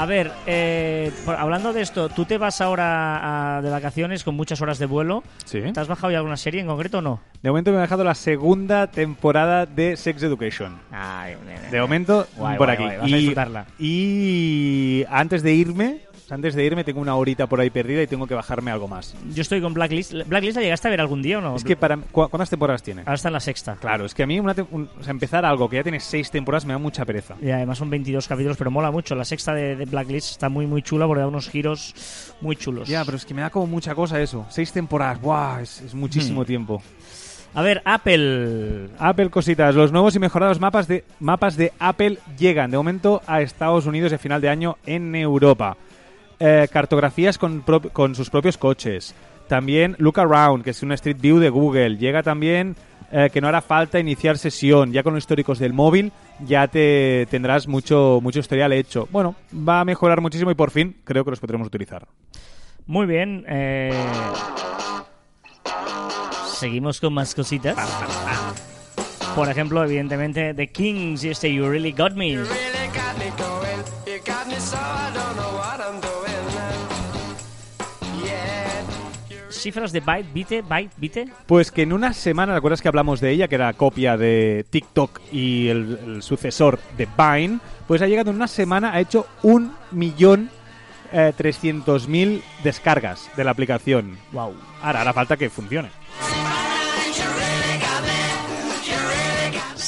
A ver, eh, hablando de esto, ¿tú te vas ahora a- de vacaciones con muchas horas de vuelo? Sí. ¿Te has bajado ya alguna serie en concreto o no? De momento me he dejado la segunda temporada de Sex Education. Ay, De momento, Guay, por guay, aquí. guay, vas a y, disfrutarla. y antes de irme, antes de irme, tengo una horita por ahí perdida y tengo que bajarme algo más. Yo estoy con Blacklist. ¿Blacklist la llegaste a ver algún día o no? Es que para ¿cu- ¿cuántas temporadas tiene? Ahora está en la sexta. Claro, es que a mí una te- un- o sea, empezar algo que ya tiene seis temporadas me da mucha pereza. Y además son 22 capítulos, pero mola mucho. La sexta de, de Blacklist está muy, muy chula porque da unos giros muy chulos. Ya, pero es que me da como mucha cosa eso. Seis temporadas. Es, es muchísimo Hmm. tiempo. A ver, Apple. Apple cositas, los nuevos y mejorados mapas de mapas de Apple llegan de momento a Estados Unidos de final de año en Europa. Eh, cartografías con, prop- con sus propios coches. También Look Around, que es una Street View de Google. Llega también eh, que no hará falta iniciar sesión. Ya con los históricos del móvil ya te tendrás mucho, mucho historial hecho. Bueno, va a mejorar muchísimo y por fin creo que los podremos utilizar. Muy bien. eh, Seguimos con más cositas. Por ejemplo, evidentemente, The Kings y este You Really Got Me. really got me cifras de Byte, Bite, Byte, Bite. Pues que en una semana, ¿recuerdas que hablamos de ella, que era copia de TikTok y el, el sucesor de Vine? Pues ha llegado en una semana, ha hecho un millón eh, trescientos mil descargas de la aplicación. Wow. Ahora hará falta que funcione.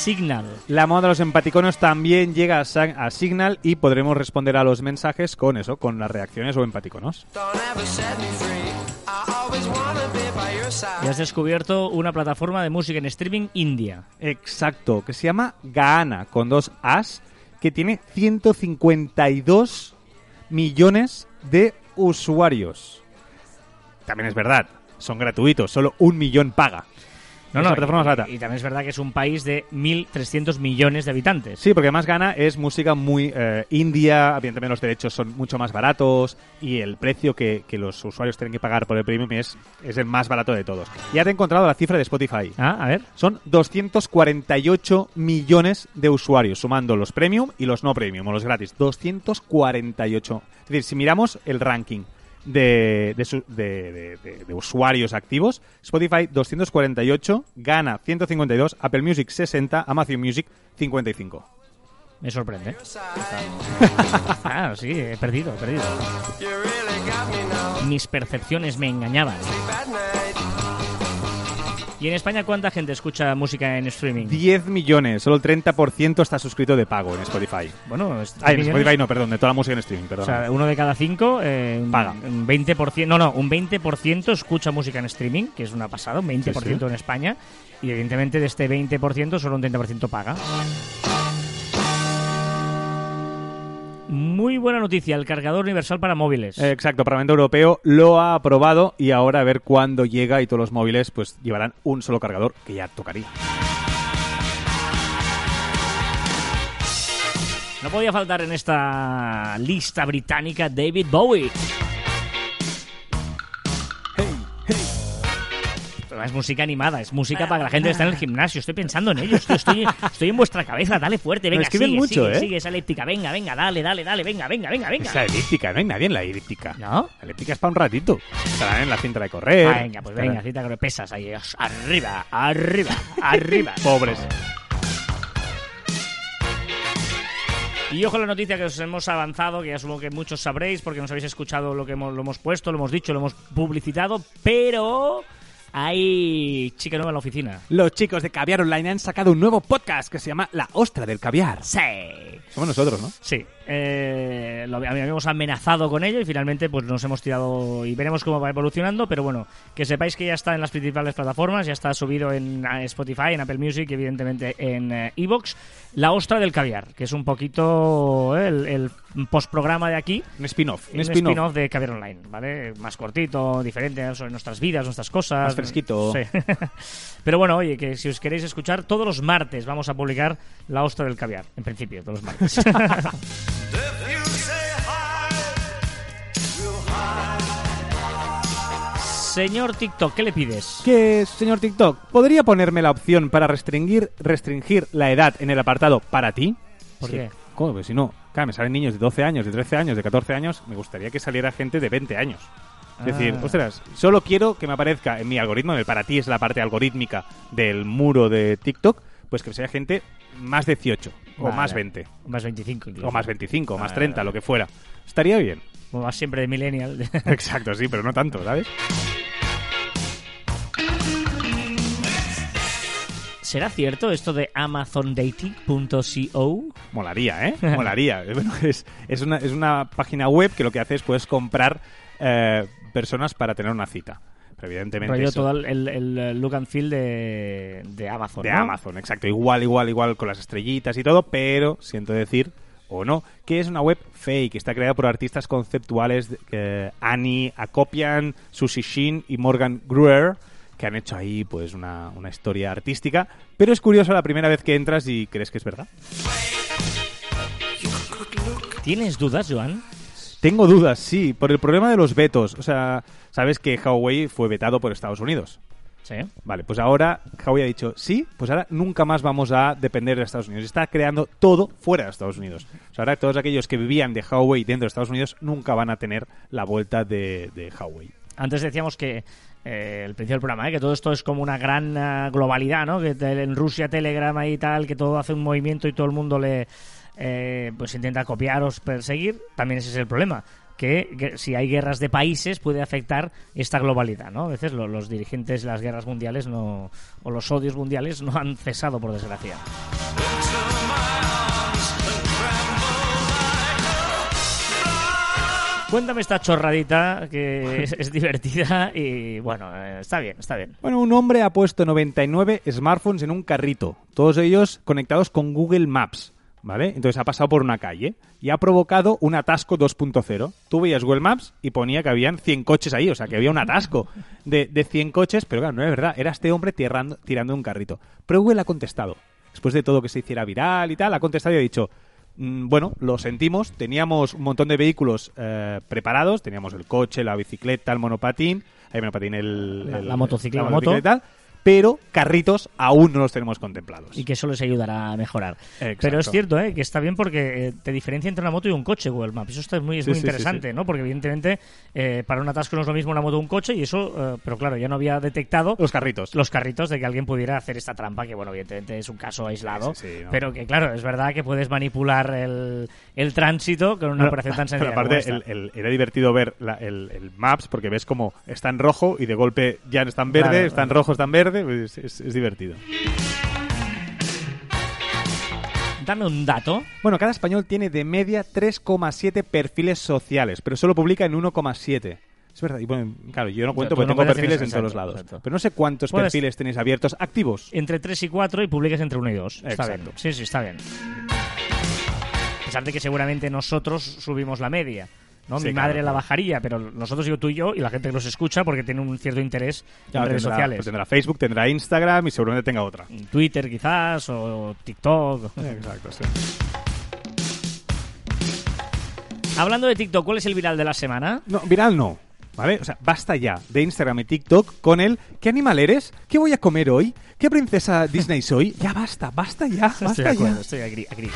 Signal. La moda de los empaticonos también llega a, Signal y podremos responder a los mensajes con eso, con las reacciones o empaticonos. Y has descubierto una plataforma de música en streaming india. Exacto, que se llama Gaana, con dos As, que tiene 152 millones de usuarios. También es verdad, son gratuitos, solo un millón paga. No, no, una plataforma y, barata. y también es verdad que es un país de 1.300 millones de habitantes. Sí, porque además Gana es música muy eh, india, evidentemente los derechos son mucho más baratos y el precio que, que los usuarios tienen que pagar por el premium es, es el más barato de todos. Ya te he encontrado la cifra de Spotify. Ah, a ver. Son 248 millones de usuarios, sumando los premium y los no premium, o los gratis. 248. Es decir, si miramos el ranking de, de, su- de- de- de- de usuarios activos, Spotify 248, Gana 152, Apple Music 60, Amazon Music 55. Me sorprende. Side. Ah, sí, he perdido, he perdido. Mis percepciones me engañaban. ¿Y en España cuánta gente escucha música en streaming? 10 millones, solo el 30% está suscrito de pago en Spotify. Bueno, Ah, en. Spotify no, perdón, de toda la música en streaming, O perdón. sea, uno de cada cinco eh, Paga. Un 20%, no, no, un 20% escucha música en streaming, que es una pasada, un 20% Sí, sí. en España. Y evidentemente de este 20% solo un 30% paga. Muy buena noticia, el cargador universal para móviles. Eh, Exacto, el Parlamento Europeo lo ha aprobado y ahora a ver cuándo llega y todos los móviles pues llevarán un solo cargador que ya tocaría. No podía faltar en esta lista británica David Bowie. Pero es música animada, es música para que la gente que está en el gimnasio. Estoy pensando en ello, estoy, estoy, estoy en vuestra cabeza. Dale fuerte, venga, sigue, mucho, sigue, ¿eh? sigue esa elíptica. Venga, venga, dale, dale, dale, venga, venga, venga, venga. Es la elíptica, no hay nadie en la elíptica. ¿No? La elíptica es para un ratito. Estarán en la cinta de correr. Ah, venga, pues venga, cita que pesas ahí. Arriba, arriba, arriba. Pobres. Y ojo la noticia que os hemos avanzado, que ya supongo que muchos sabréis porque nos habéis escuchado lo que hemos, lo hemos puesto, lo hemos dicho, lo hemos publicitado, pero hay chica nueva en la oficina. Los chicos de Caviar Online han sacado un nuevo podcast que se llama La Ostra del Caviar. Sí. Somos nosotros, ¿no? Sí, eh, lo habíamos amenazado con ello y finalmente pues nos hemos tirado y veremos cómo va evolucionando, pero bueno, que sepáis que ya está en las principales plataformas, ya está subido en Spotify, en Apple Music evidentemente en eh, Evox, La Ostra del Caviar, que es un poquito eh, el, el postprograma de aquí, Un spin-off. Un, un spin-off. spin-off de Caviar Online, ¿vale? Más cortito, diferente sobre nuestras vidas, nuestras cosas. Más fresquito. Sí. Pero bueno, oye, que si os queréis escuchar, todos los martes vamos a publicar La Ostra del Caviar, en principio, todos los martes. Señor TikTok, ¿qué le pides? Que, señor TikTok, ¿podría ponerme la opción para restringir, restringir la edad en el apartado para ti? ¿Por Sí. qué? ¿Cómo? Pues si no, claro, me salen niños de 12 años, de 13 años, de 14 años, me gustaría que saliera gente de 20 años. Es decir, Ah. ostras, solo quiero que me aparezca en mi algoritmo, en el para ti es la parte algorítmica del muro de TikTok, pues que sea gente más 18, o más 20, Más 25 incluso. o más 25, o más Vale, 30, vale. lo que fuera. Estaría bien. Como vas siempre de millennial. Exacto, sí, pero no tanto, ¿sabes? ¿Será cierto esto de amazondating.co? Molaría, ¿eh? Molaría. Bueno, es, es, una, es una página web que lo que hace es puedes comprar eh, personas para tener una cita. Evidentemente Rollo eso- todo el, el- look and feel de, de Amazon. de ¿no? Amazon, exacto. Igual, igual, igual con las estrellitas y todo, pero siento decir, o no, que es una web fake, está creada por artistas conceptuales Annie Akopian, Susie Shin y Morgan Gruer, que han hecho ahí pues una, una historia artística. Pero es curioso la primera vez que entras y crees que es verdad. ¿Tienes dudas, Joan? Tengo dudas, sí, por el problema de los vetos. O sea, sabes que Huawei fue vetado por Estados Unidos. Sí. Vale, pues ahora Huawei ha dicho, sí, pues ahora nunca más vamos a depender de Estados Unidos. Está creando todo fuera de Estados Unidos. O sea, ahora todos aquellos que vivían de Huawei dentro de Estados Unidos nunca van a tener la vuelta de, de Huawei. Antes decíamos que eh, el principio del programa, ¿eh? que todo esto es como una gran eh, globalidad, ¿no? Que en Rusia, Telegram y tal, que todo hace un movimiento y todo el mundo le pues intenta copiar o perseguir. También ese es el problema. Que, si hay guerras de países puede afectar esta globalidad, ¿no? A veces lo- los dirigentes de las guerras mundiales no, o los odios mundiales no han cesado, por desgracia. Cuéntame esta chorradita que es, divertida y bueno, eh, está bien, está bien. Bueno, un hombre ha puesto 99 smartphones en un carrito, todos ellos conectados con Google Maps, ¿vale? Entonces ha pasado por una calle y ha provocado un atasco 2.0. Tú veías Google Maps y ponía que habían 100 coches ahí, o sea, que había un atasco de, de 100 coches, pero claro, no es verdad, era este hombre tirando, tirando un carrito. Pero Google ha contestado, después de todo que se hiciera viral y tal, ha contestado y ha dicho... "Mm, Bueno, lo sentimos. Teníamos un montón de vehículos eh, preparados. Teníamos el coche, la bicicleta, el monopatín. El monopatín, el, La- el- la motocicleta, la la moto. motocicleta y tal, pero carritos aún no los tenemos contemplados. Y que eso les ayudará a mejorar. Exacto. Pero es cierto, ¿eh? que está bien porque eh, te diferencia entre una moto y un coche Google Maps. Eso está muy, es Sí, muy sí, interesante, sí. ¿no? Porque evidentemente eh, para un atasco no es lo mismo una moto o un coche y eso, eh, pero claro, ya no había detectado Los carritos. los carritos de que alguien pudiera hacer esta trampa, que bueno, evidentemente es un caso aislado, no. pero que claro, es verdad que puedes manipular el, el tránsito con una Pero- operación tan pero sencilla. como aparte, esta. el- el- era divertido ver la- el, el Maps porque ves como está en rojo y de golpe ya está en verde, Claro. está en rojo, está en verde. Pues es, es divertido. Dame un dato. Bueno, cada español tiene de media 3,7 perfiles sociales, pero solo publica en 1,7. Es verdad, y bueno, claro, yo no cuento tú porque no tengo cuentas, perfiles en exacto, todos lados. exacto. Pero no sé cuántos Puedes- perfiles tenéis abiertos activos. Entre 3 y 4 y publiques entre 1 y 2. Está Exacto. bien. Sí, sí, está bien. A pesar de que seguramente nosotros subimos la media. ¿No? Sí, Mi claro, madre la bajaría, pero nosotros, yo, tú y yo, y la gente que nos escucha porque tiene un cierto interés Claro, en redes tendrá, sociales. pues tendrá Facebook, tendrá Instagram y seguramente tenga otra. Twitter quizás, o TikTok. Exacto, sí. Hablando de TikTok, ¿cuál es el viral de la semana? No, viral no. ¿Vale? O sea, basta ya de Instagram y TikTok con el ¿qué animal eres? ¿Qué voy a comer hoy? ¿Qué princesa Disney soy? Ya basta, basta ya, Estoy basta de acuerdo, ya. estoy agree, agree.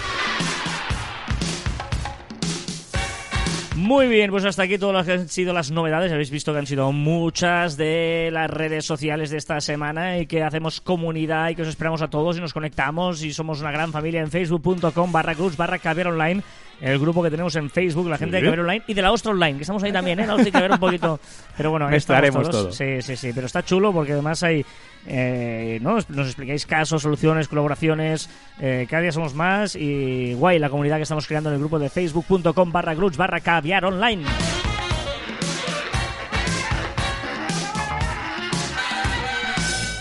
Muy bien, pues hasta aquí todas las que han sido las novedades. Habéis visto que han sido muchas de las redes sociales de esta semana y que hacemos comunidad y que os esperamos a todos y nos conectamos y somos una gran familia en facebook.com barra cruz barra caviar online. El grupo que tenemos en Facebook, la gente de. Caviar Online y de la Ostra Online, que estamos ahí también, ¿eh? La Ostra hay que ver un poquito. Pero bueno, ahí estamos Mezclaremos todos. todo. Sí, sí, sí. Pero está chulo porque además hay. eh, ¿no? Nos explicáis casos, soluciones, colaboraciones. eh, cada día somos más y guay la comunidad que estamos creando en el grupo de facebook.com barra barra caviar online.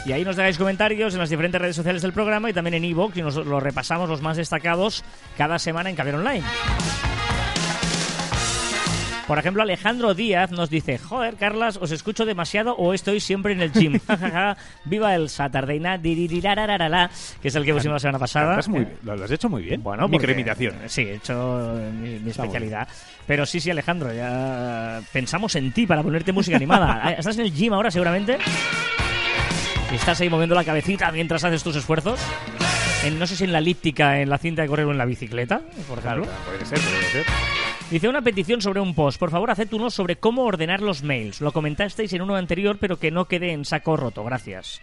Y ahí nos dejáis comentarios en las diferentes redes sociales del programa y también en iVoox y nos lo repasamos los más destacados cada semana en Caviar Online. Por ejemplo, Alejandro Díaz nos dice, joder, Carlas, os escucho demasiado o estoy siempre en el gym. Viva el Saturday Night, que es el que pusimos la semana pasada. Muy lo has hecho muy bien. Bueno, Microimitación. Sí, he hecho mi, mi especialidad. Pero sí, sí, Alejandro, ya pensamos en ti para ponerte música animada. ¿Estás en el gym ahora seguramente? ¿Y estás ahí moviendo la cabecita mientras haces tus esfuerzos? En, no sé si en la elíptica, en la cinta de correr o en la bicicleta, por ejemplo. Puede ser, puede ser. Dice una petición sobre un post. Por favor, haced uno sobre cómo ordenar los mails. Lo comentasteis en uno anterior, pero que no quede en saco roto. Gracias.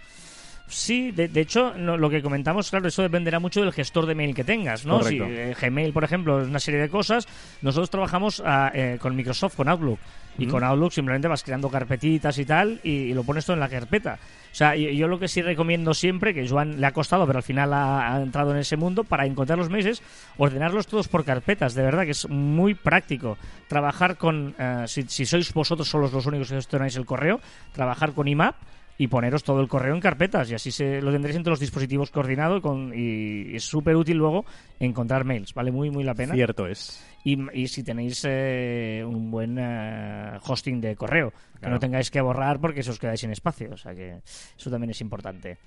Sí, de, de hecho, no- lo que comentamos, claro, eso dependerá mucho del gestor de mail que tengas, ¿no? Si Correcto. eh, Gmail, por ejemplo, es una serie de cosas. Nosotros trabajamos ah, eh, con Microsoft, con Outlook. Y con Outlook simplemente vas creando carpetitas y tal, y, y lo pones todo en la carpeta. O sea, yo, yo lo que sí recomiendo siempre, que Joan le ha costado, pero al final ha, ha entrado en ese mundo, para encontrar los mails es ordenarlos todos por carpetas. De verdad que es muy práctico. Trabajar con, eh, si, si sois vosotros solos los únicos que gestionáis el correo, trabajar con IMAP y poneros todo el correo en carpetas y así se lo tendréis entre los dispositivos coordinados y, con- y es súper útil luego encontrar mails, vale muy muy la pena. Cierto es. Y, y si tenéis eh, un buen eh, hosting de correo, que no tengáis que borrar porque se os quedáis sin espacio. O sea que eso también es importante.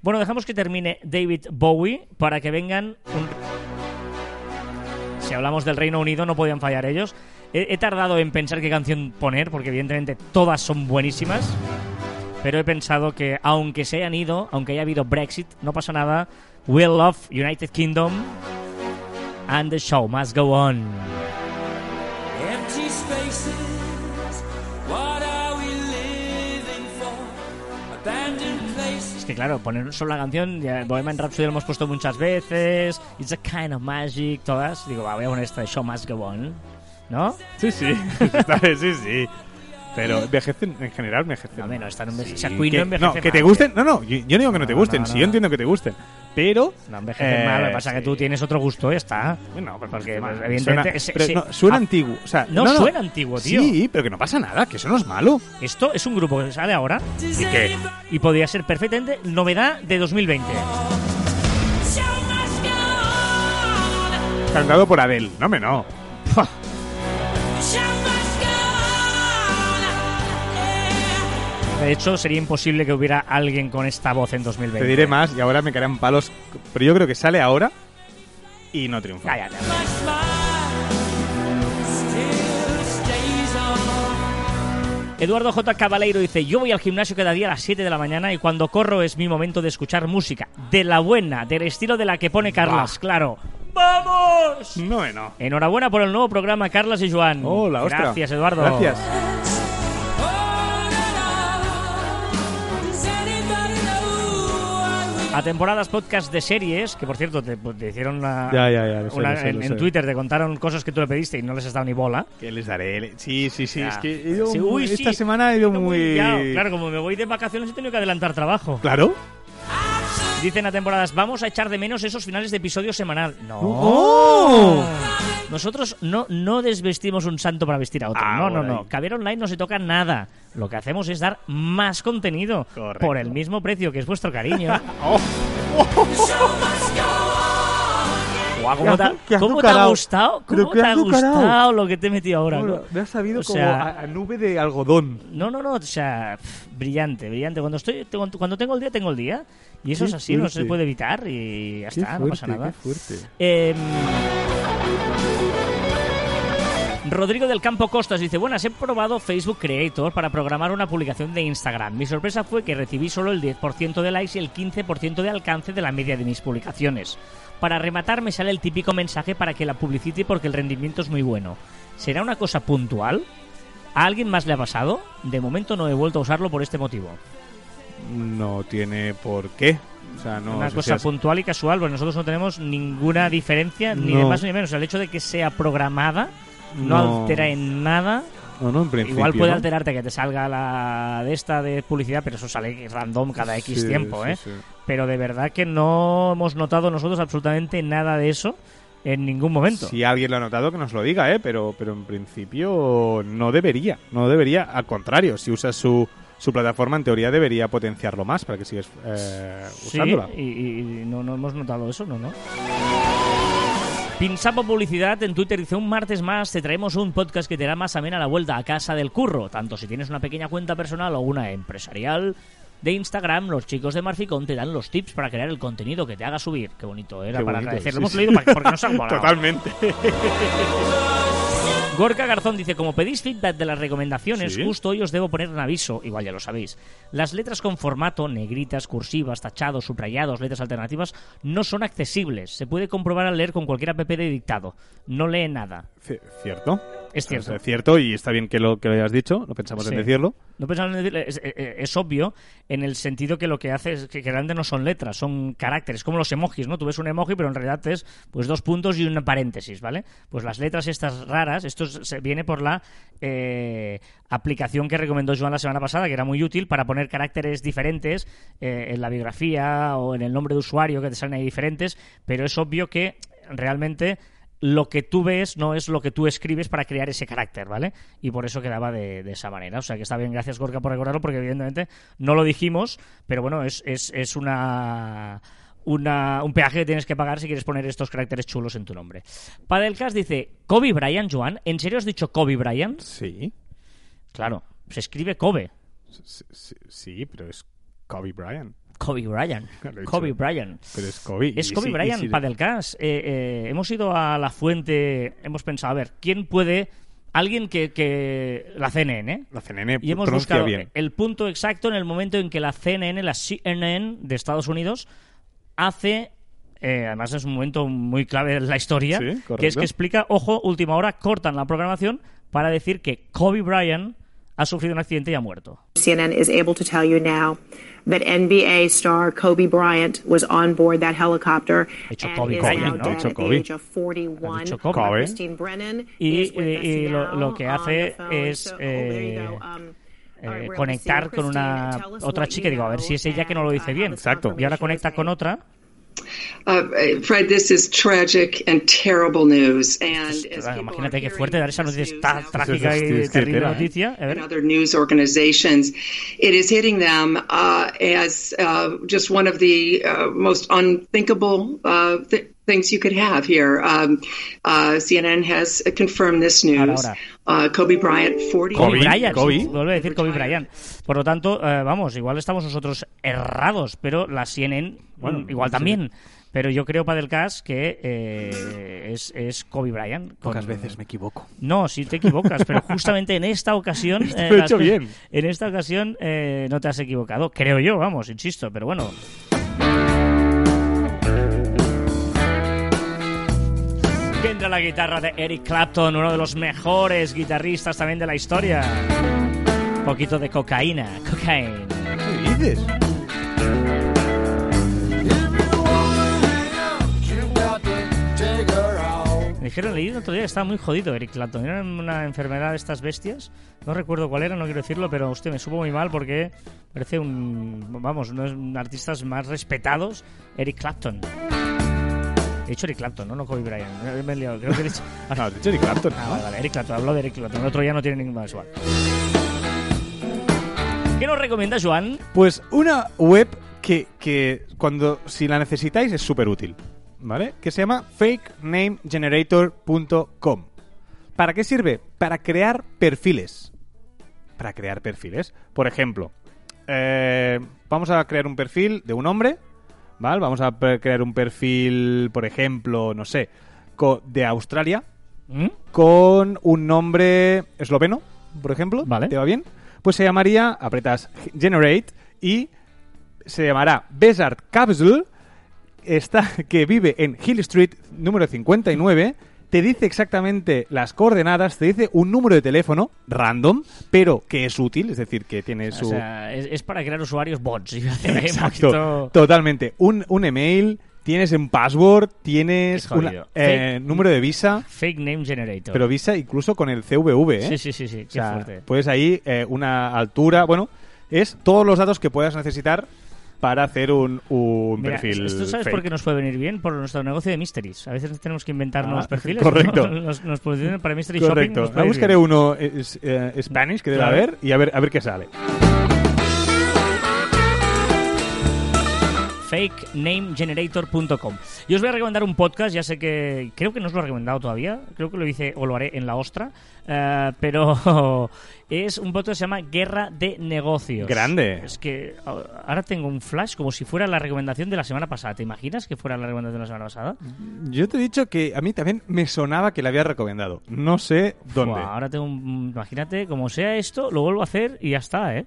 Bueno, dejamos que termine David Bowie para que vengan. un- Si hablamos del Reino Unido, no podían fallar ellos. He, he tardado en pensar qué canción poner porque, evidentemente, todas son buenísimas pero he pensado que aunque se hayan ido, aunque haya habido Brexit, no pasa nada. We love United Kingdom and the show must go on. Empty spaces, what are we living for? Abandoned places. Es que claro, poner solo la canción, ya, Bohemian Rhapsody lo hemos puesto muchas veces, It's a Kind of Magic, todas. Digo, va, voy a poner esta de Show Must Go On, ¿no? Sí, sí, sí, sí. Pero envejecen, en general envejecen. No, no, esta no envejece- Sí, o sea, Queen que, no envejece que te gusten. ¿eh? No, no, yo, yo no digo que no te No, gusten. no, sí, no. yo entiendo que te gusten. Pero. No envejece eh, mal, lo que pasa es que tú sí. tienes otro gusto, ya está. Bueno, pero Porque, pues, evidentemente, suena, pero no, suena ah, antiguo. O sea, no suena antiguo, tío. Sí, pero que no pasa nada, que eso no es malo. Esto es un grupo que sale ahora ¿Y qué? y podría ser perfectamente novedad de 2020. Cantado por Adele. No, me no. De hecho, sería imposible que hubiera alguien con esta voz en 2020. Te diré más y ahora me caerán palos. Pero yo creo que sale ahora y no triunfa. Cállate. Eduardo J. Cabaleiro dice, yo voy al gimnasio cada día a las 7 de la mañana y cuando corro es mi momento de escuchar música. De la buena, del estilo de la que pone Carlas, claro. ¡Vamos! No, me no. Enhorabuena por el nuevo programa, Carlas y Joan. Hola. Gracias, Eduardo. Gracias. A temporadas podcast de series, que por cierto te, te hicieron una, Ya, ya, ya, lo sé, una- lo sé, en. Twitter, te contaron cosas que tú le pediste y no les has dado ni bola. Que les daré. Sí, sí, sí. Es que he ido Sí, muy- uy, sí. esta semana he ido muy. pillado. Claro, como me voy de vacaciones he tenido que adelantar trabajo. Claro. Dicen a temporadas, vamos a echar de menos esos finales de episodio semanal. No. ¡Oh! Nosotros no, no desvestimos un santo para vestir a otro. Ah, no, no, no. Caber Online no se toca nada. Lo que hacemos es dar más contenido Correcto. por el mismo precio que es vuestro cariño. Oh. Guau, ¿Cómo, te, ha- Qué cómo te ha gustado? ¿Cómo qué te ha gustado lo que te he metido ahora? Bueno, me ha sabido O como sea, a, a nube de algodón. No, no, no, o sea, pff, brillante, brillante. Cuando estoy, tengo- cuando tengo el día, tengo el día. Y eso Qué es así, no se fuerte. puede evitar y ya está, no pasa nada. fuerte. Eh, Rodrigo del Campo Costas dice, buenas, he probado Facebook Creator para programar una publicación de Instagram. Mi sorpresa fue que recibí solo el 10% de likes y el 15% de alcance de la media de mis publicaciones. Para rematar me sale el típico mensaje para que la publicite porque el rendimiento es muy bueno. ¿Será una cosa puntual? ¿A alguien más le ha pasado? De momento no he vuelto a usarlo por este motivo. No tiene por qué. O sea, no. una si cosa seas- puntual y casual, pues nosotros no tenemos ninguna diferencia, ni de más ni de menos. El hecho de que sea programada no, No. altera en nada. No, no, en principio. Igual puede ¿no? alterarte que te salga la de esta de publicidad, pero eso sale random cada X Sí, tiempo, ¿eh? sí. Pero de verdad que no hemos notado nosotros absolutamente nada de eso en ningún momento. Si alguien lo ha notado, que nos lo diga, ¿eh? Pero, pero en principio no debería. No debería. Al contrario, si usas su, su plataforma, en teoría debería potenciarlo más para que sigas eh, usándola. y, y no, no hemos notado eso, ¿no? no. Pinsapo Publicidad en Twitter dice un martes más te traemos un podcast que te hará más amena la vuelta a casa del curro, tanto si tienes una pequeña cuenta personal o una empresarial. De Instagram, los chicos de Marficón te dan los tips para crear el contenido que te haga subir. Qué bonito, era Qué para bonito, agradecer. sí, Lo hemos sí. leído porque nos han molado. Totalmente. Gorka Garzón dice, como pedís feedback de las recomendaciones, Sí. justo hoy os debo poner un aviso, igual ya lo sabéis. Las letras con formato, negritas, cursivas, tachados, subrayados, letras alternativas, no son accesibles. Se puede comprobar al leer con cualquier app de dictado. No lee nada. ¿Cierto? Es cierto. O sea, es cierto y está bien que lo, que lo hayas dicho, no pensamos Sí. en decirlo. No pensamos en decirlo, es, es- es obvio en el sentido que lo que hace es que, que realmente no son letras, son caracteres, como los emojis, ¿no? Tú ves un emoji, pero en realidad es pues dos puntos y un paréntesis, ¿vale? Pues las letras estas raras, esto es- se viene por la eh, aplicación que recomendó Joan la semana pasada, que era muy útil para poner caracteres diferentes eh, en la biografía o en el nombre de usuario que te salen ahí diferentes, pero es obvio que realmente lo que tú ves no es lo que tú escribes para crear ese carácter, ¿vale? Y por eso quedaba de, de esa manera. O sea que está bien, gracias Gorka por recordarlo, porque evidentemente no lo dijimos, pero bueno, es, es, es una, una, un peaje que tienes que pagar si quieres poner estos caracteres chulos en tu nombre. Padelcast dice, Kobe Bryant, Joan, ¿en serio has dicho Kobe Bryant? Sí. Claro, se escribe Kobe. Sí, sí, sí, pero es Kobe Bryant. Kobe Bryant. Kobe Bryant. Pero es Kobe. Es Kobe sí, Bryant, Padelcast. Eh, eh, hemos ido a la fuente, hemos pensado, a ver, ¿quién puede... Alguien que, que... La CNN, La CNN y hemos buscado bien. el punto exacto en el momento en que la CNN, la CNN de Estados Unidos, hace, eh, además es un momento muy clave en la historia, Sí, que es que explica, ojo, última hora, cortan la programación para decir que Kobe Bryant ha sufrido un accidente y ha muerto. CNN is able to tell you now that NBA star Kobe Bryant was on board that helicopter and Kobe now ¿no? the Kobe. age of 41. dicho Kobe. Kobe. Y- y- y lo- lo que hace es, So- oh, eh, eh, conectar con una otra chica. digo a ver know si es ella que no lo dice uh, bien. Exacto. y ahora conecta con otra. Uh, Fred, this is tragic and terrible news. And as imagínate qué fuerte dar esa noticia. tan trágica y terrible ¿eh? noticia. A ver. other news organizations, it is hitting them uh, as uh, just one of the most unthinkable th- things you could have here. Um, uh, CNN has confirmed this news. Ahora, Uh, Kobe Bryant, 40. Kobe, Kobe, Bryant, Kobe. sí, vuelve a decir Kobe Bryant. Por lo tanto, eh, vamos, igual estamos nosotros errados, pero la CNN, bueno, Mm, igual sí. también. Pero yo creo, para del Cas, que eh, es, es Kobe Bryant. con- Pocas veces me equivoco. No, sí te equivocas, pero justamente en esta ocasión... eh, Lo he hecho bien. En esta ocasión eh, no te has equivocado, creo yo, vamos, insisto, pero bueno. Que entra la guitarra de Eric Clapton, uno de los mejores guitarristas también de la historia. Un poquito de cocaína, cocaína. ¿Qué dices? Me dijeron, leí el otro día que estaba muy jodido Eric Clapton. Era una enfermedad de estas bestias. No recuerdo cuál era, no quiero decirlo, pero usted me supo muy mal porque parece un. Vamos, uno de los artistas más respetados, Eric Clapton. He dicho Eric Clapton, ¿no? No Kobe Bryant. Me- he liado. Creo que he dicho. No, has dicho Eric Clapton. Ah, vale, vale, Eric Clapton. Hablo de Eric Clapton. El otro ya no tiene ningún más igual. ¿Qué nos recomienda Joan? Pues una web que, que cuando si la necesitáis es súper útil, ¿vale? Que se llama fakenamegenerator.com. ¿Para qué sirve? Para crear perfiles. Para crear perfiles. Por ejemplo, eh, vamos a crear un perfil de un hombre, ¿vale? Vamos a crear un perfil, por ejemplo, no sé, de Australia, ¿Mm? con un nombre esloveno, por ejemplo. Vale. ¿Te va bien? Pues se llamaría, apretas Generate y se llamará Besart Capsule, está, que vive en Hill Street número 59. Te dice exactamente las coordenadas, te dice un número de teléfono random, pero que es útil, es decir, que tiene su... O sea, es, es para crear usuarios bots. Exacto, poquito- totalmente. Un, un email, tienes un password, tienes Es un jodido. número de visa, Fake name generator. pero visa incluso con el CVV, ¿eh? Sí, sí, sí, sí. O Qué sea, fuerte. puedes ahí eh, una altura, bueno, es todos los datos que puedas necesitar para hacer un, un Mira, perfil ¿Esto sabes fake. por qué nos puede venir bien? Por nuestro negocio de mysteries. A veces tenemos que inventar Ah, nuevos perfiles. correcto. Nos, nos posicionan para mystery shopping. Correcto. nos Ahora ir buscaré uno es, eh, Spanish que debe Claro. haber y a ver, a ver qué sale. fakenamegenerator.com. Yo os voy a recomendar un podcast, ya sé que creo que no os lo he recomendado todavía, creo que lo hice o lo haré en la ostra, eh, pero es un podcast que se llama Guerra de Negocios. Grande. Es que ah, ahora tengo un flash como si fuera la recomendación de la semana pasada. ¿Te imaginas que fuera la recomendación de la semana pasada? Yo te he dicho que a mí también me sonaba que le había recomendado. No sé dónde. Ahora tengo un... Imagínate, como sea esto, lo vuelvo a hacer y ya está, ¿eh?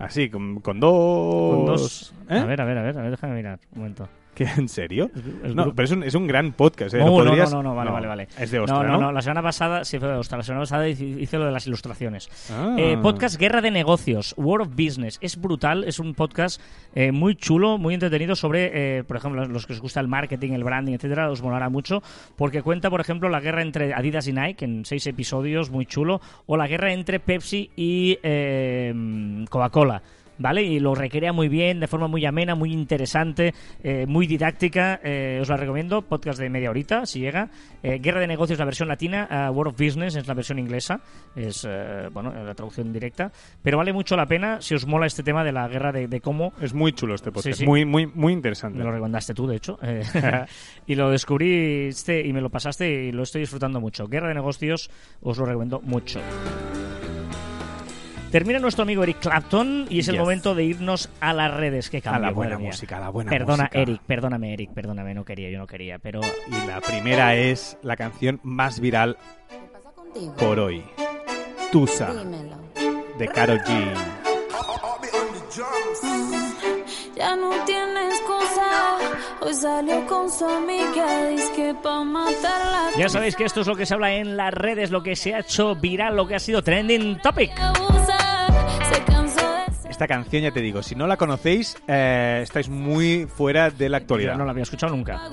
Así, con, con dos... Con dos... ¿Eh? A ver, a ver, a ver, a ver, déjame mirar un momento. ¿Qué, ¿En serio? el no, grupo- pero es un, es un gran podcast. ¿eh? No, ¿Lo no, podrías- no, no, no, vale, vale, vale. Es de Ostra, no, ¿no? no, no, la semana pasada, sí fue de Ostra, la semana pasada hice, lo de las ilustraciones. Ah. Eh, podcast Guerra de Negocios, World of Business. Es brutal, es un podcast eh, muy chulo, muy entretenido sobre, eh, por ejemplo, los que os gusta el marketing, el branding, etcétera, os molará mucho, porque cuenta, por ejemplo, la guerra entre Adidas y Nike en seis episodios, muy chulo, o la guerra entre Pepsi y eh, Coca-Cola. ¿Vale? Y lo recrea muy bien, de forma muy amena, muy interesante, eh, muy didáctica. eh, os la recomiendo. Podcast de media horita, si llega. Eh, Guerra de Negocios, la versión latina. eh, World of Business es la versión inglesa. Es, eh, bueno, la traducción directa. Pero vale mucho la pena si os mola este tema de la guerra de, de cómo. Es muy chulo este podcast. Sí, sí. Muy, muy, muy interesante. Me lo recomendaste tú, de hecho. eh, y lo descubriste y me lo pasaste y lo estoy disfrutando mucho. Guerra de Negocios, os lo recomiendo mucho. Termina nuestro amigo Eric Clapton y es el Yes. momento de irnos a las redes. que cambio, la buena música, a la buena Perdona, música. Eric, perdóname, Eric, perdóname, no quería, yo no quería, pero Y la primera es la canción más viral por hoy. Tusa, de Karol G. Ya no tienes excusa. Hoy salió con su amiga, dice que pa' matarla. ya sabéis que esto es lo que se habla en las redes, lo que se ha hecho viral, lo que ha sido trending topic. Esta canción, ya te digo, si no la conocéis, eh, estáis muy fuera de la Yo actualidad. no la había escuchado nunca.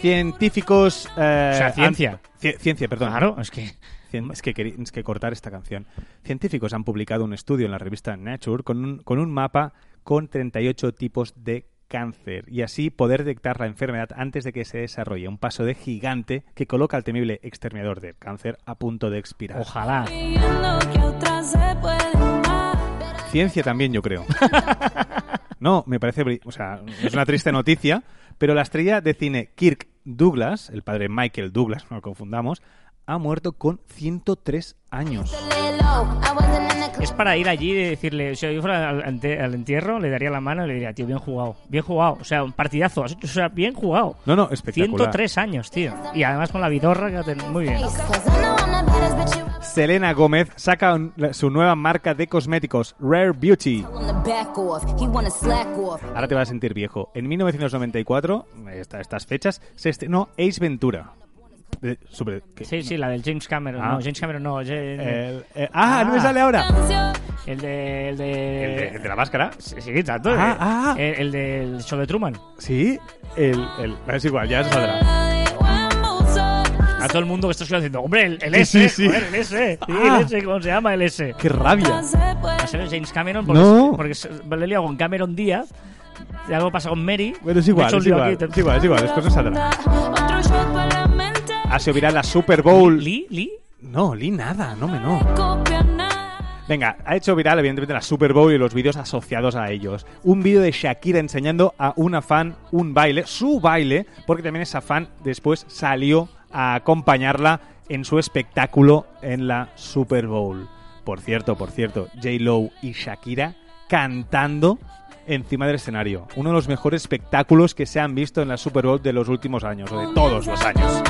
Científicos... eh, O sea, ciencia. ci- ciencia, perdón. Claro, es que... Es que queréis que cortar esta canción. Científicos han publicado un estudio en la revista Nature con un, con un mapa con 38 tipos de cáncer y así poder detectar la enfermedad antes de que se desarrolle. Un paso de gigante que coloca al temible exterminador del cáncer a punto de expirar. Ojalá. Ciencia también, yo creo. No, me parece... O sea, es una triste noticia, pero la estrella de cine Kirk Douglas, el padre Michael Douglas, no lo confundamos, ha muerto con 103 años. Es para ir allí y decirle, si yo fuera al, entierro, le daría la mano y le diría, tío, bien jugado, bien jugado. O sea, un partidazo, o sea, bien jugado. No, no, espectacular. 103 años, tío. Y además con la vidorra que muy bien. Selena Gómez saca un- su nueva marca de cosméticos, Rare Beauty. Ahora te vas a sentir viejo. En 1994, esta- estas fechas, se estrenó Ace Ventura. De- sobre- ¿qué? Sí, sí, la del James Cameron. Ah. No, James Cameron no. Je- El- eh, ah, no me sale ahora. El de... El de... El de, el de la máscara. Sí, sí, exacto. Ah, eh, ah. El, el del show de Truman. Sí, el, el- es igual, ya se saldrá. A todo el mundo que está diciendo, hombre, el, el S, sí, sí. joder, el S. Ah. el S, ¿cómo se llama el S? ¡Qué rabia! Va a ser James Cameron porque, No. porque le he liado con Cameron Díaz. Y algo pasa con Mary. Bueno, es igual, es igual, es igual, es igual, después se Ha sido viral la Super Bowl. ¿Lee? ¿Lee? No, Lee nada, no me no. Venga, ha hecho viral evidentemente la Super Bowl y los vídeos asociados a ellos. Un vídeo de Shakira enseñando a una fan un baile, su baile, porque también esa fan después salió a acompañarla en su espectáculo en la Super Bowl. Por cierto, por cierto, J-Lo y Shakira cantando encima del escenario. Uno de los mejores espectáculos que se han visto en la Super Bowl de los últimos años, o de todos los años.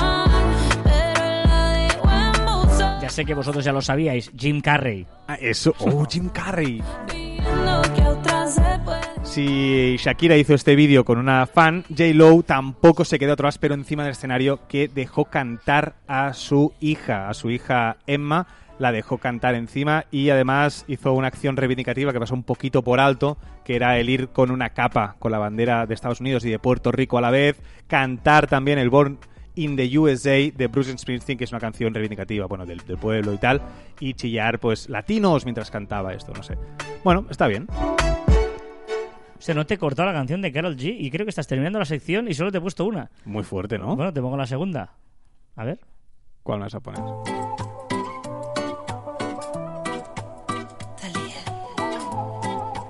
Sé que vosotros ya lo sabíais. Jim Carrey. Ah, eso, oh, Jim Carrey. Si Shakira hizo este vídeo con una fan, J-Lo tampoco se quedó atrás, pero encima del escenario que dejó cantar a su hija, a su hija Emma, la dejó cantar encima y además hizo una acción reivindicativa que pasó un poquito por alto, que era el ir con una capa con la bandera de Estados Unidos y de Puerto Rico a la vez, cantar también el Born in the USA de Bruce Springsteen, que es una canción reivindicativa, bueno, del, del pueblo y tal, y chillar, pues, latinos mientras cantaba esto, no sé. Bueno, está bien. Se no te he cortado la canción de Carol G y creo que estás terminando la sección y solo te he puesto una. Muy fuerte, ¿no? Bueno, te pongo la segunda. A ver. ¿Cuál me vas a poner?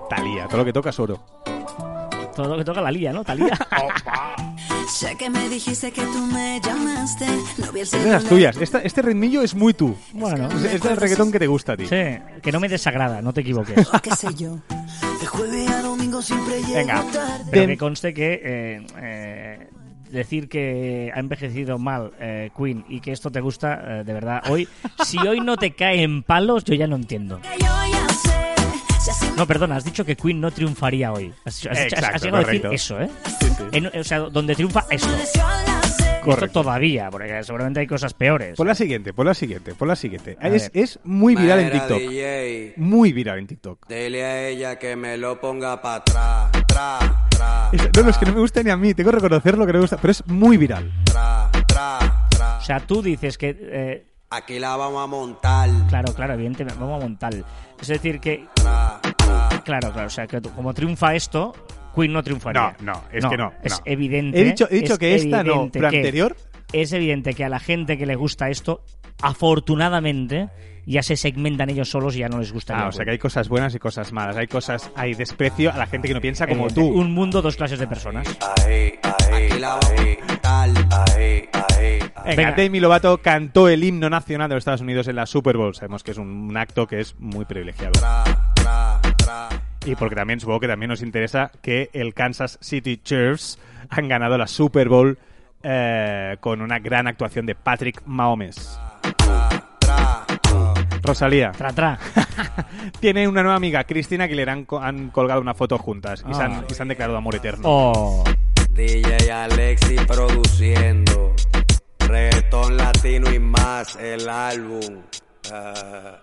Talía, todo lo que toca es oro. Todo lo que toca la lía, ¿no? Talía. Sé que me dijiste que tú me llamaste. No vi el Es de las tuyas. Esta- este ritmillo es muy tú. bueno, Es, es del reggaetón que te gusta a ti. sí, que no me desagrada, no te equivoques. qué sé yo. De jueves a domingo siempre llego Venga. tarde. Pero que conste que eh, eh, decir que ha envejecido mal eh, Queen y que esto te gusta, eh, de verdad, hoy, si hoy no te caen palos, yo ya no entiendo. No, perdona, has dicho que Queen no triunfaría hoy. Has, has- Exacto, has llegado a decir eso, ¿eh? Sí, sí. En- o sea, donde triunfa esto. Correcto. todavía, porque seguramente hay cosas peores. Pon la siguiente, pon la siguiente, pon la siguiente. Es, es muy viral en TikTok. DJ, Muy viral en TikTok. dile a ella que me lo ponga para atrás, tra, tra, Es- no, no, es que no me gusta ni a mí, tengo que reconocer lo que no me gusta, pero es muy viral. tra, tra, tra. O sea, tú dices que... eh, Aquí la vamos a montar. claro, claro, evidentemente, vamos a montar. Es decir, que... Tra, tra. Claro, claro, o sea, que como triunfa esto, Queen no triunfaría. No, no, es que no, Es no. evidente. He dicho, he dicho es que esta no, pero anterior. Es evidente que a la gente que le gusta esto, afortunadamente, ya se segmentan ellos solos y ya no les gusta. Ah, o sea que hay cosas buenas y cosas malas. Hay cosas, hay desprecio a la gente que no piensa como tú. Un mundo, dos clases de personas. Venga. Demi Lovato cantó el himno nacional de los Estados Unidos en la Super Bowl. Sabemos que es un, un acto que es muy privilegiado. Y porque también supongo que también nos interesa que el Kansas City Chiefs han ganado la Super Bowl eh, con una gran actuación de Patrick Mahomes. Rosalía Tra, tra. tiene una nueva amiga, Cristina, que le han, han colgado una foto juntas y, se han, y se han declarado amor eterno. Oh. DJ Alexi produciendo. Reggaetón latino y más el álbum. Ah.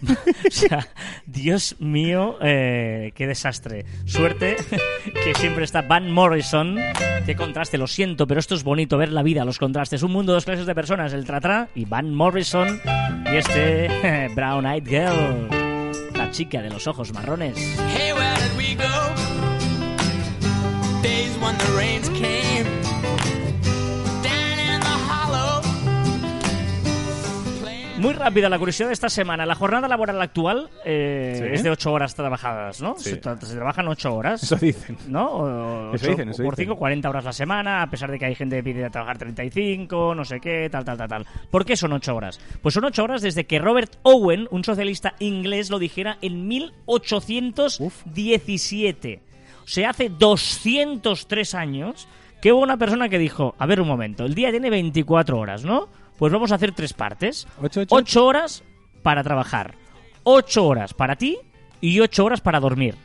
o sea, Dios mío, eh, qué desastre. Suerte que siempre está Van Morrison. Qué contraste, lo siento, pero esto es bonito ver la vida, los contrastes. Un mundo, dos clases de personas, el Tratra y Van Morrison. Y este Brown Eyed Girl, la chica de los ojos marrones. Hey, where did we go? Days when the rains came. Muy rápida la curiosidad de esta semana. La jornada laboral actual eh, Sí. es de 8 horas trabajadas, ¿no? Sí. Se, tra- se trabajan 8 horas. Eso dicen. ¿No? O- Eso dicen, eso por dicen. 5, 40 horas la semana, a pesar de que hay gente que pide trabajar 35, no sé qué, tal, tal, tal, tal. ¿Por qué son 8 horas? Pues son 8 horas desde que Robert Owen, un socialista inglés, lo dijera en 1817. O sea, hace 203 años que hubo una persona que dijo, a ver un momento, el día tiene 24 horas, ¿no? Pues vamos a hacer tres partes. Ocho, ocho, 8 horas para trabajar, 8 horas para ti y 8 horas para dormir.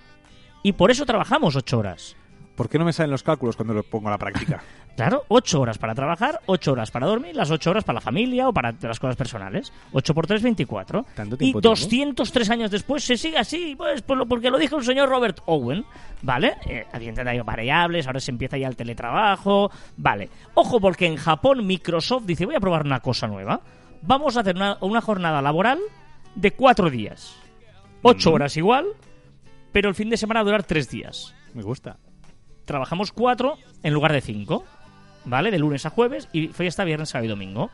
Y por eso trabajamos 8 horas. ¿Por qué no me salen los cálculos cuando lo pongo a la práctica? Claro, 8 horas para trabajar, 8 horas para dormir, las 8 horas para la familia o para las cosas personales. 8 por 3, 24. ¿Tanto Y tiempo tengo? 203 años después se sigue así, pues por lo- porque lo dijo el señor Robert Owen, ¿vale? Eh, hay variables, ahora se empieza ya el teletrabajo, ¿vale? Ojo, porque en Japón Microsoft dice, voy a probar una cosa nueva. Vamos a hacer una, una jornada laboral de 4 días. 8 horas igual, pero el fin de semana va a durar 3 días Me gusta. Trabajamos cuatro en lugar de cinco, ¿vale? De lunes a jueves y fiesta viernes, sábado y domingo.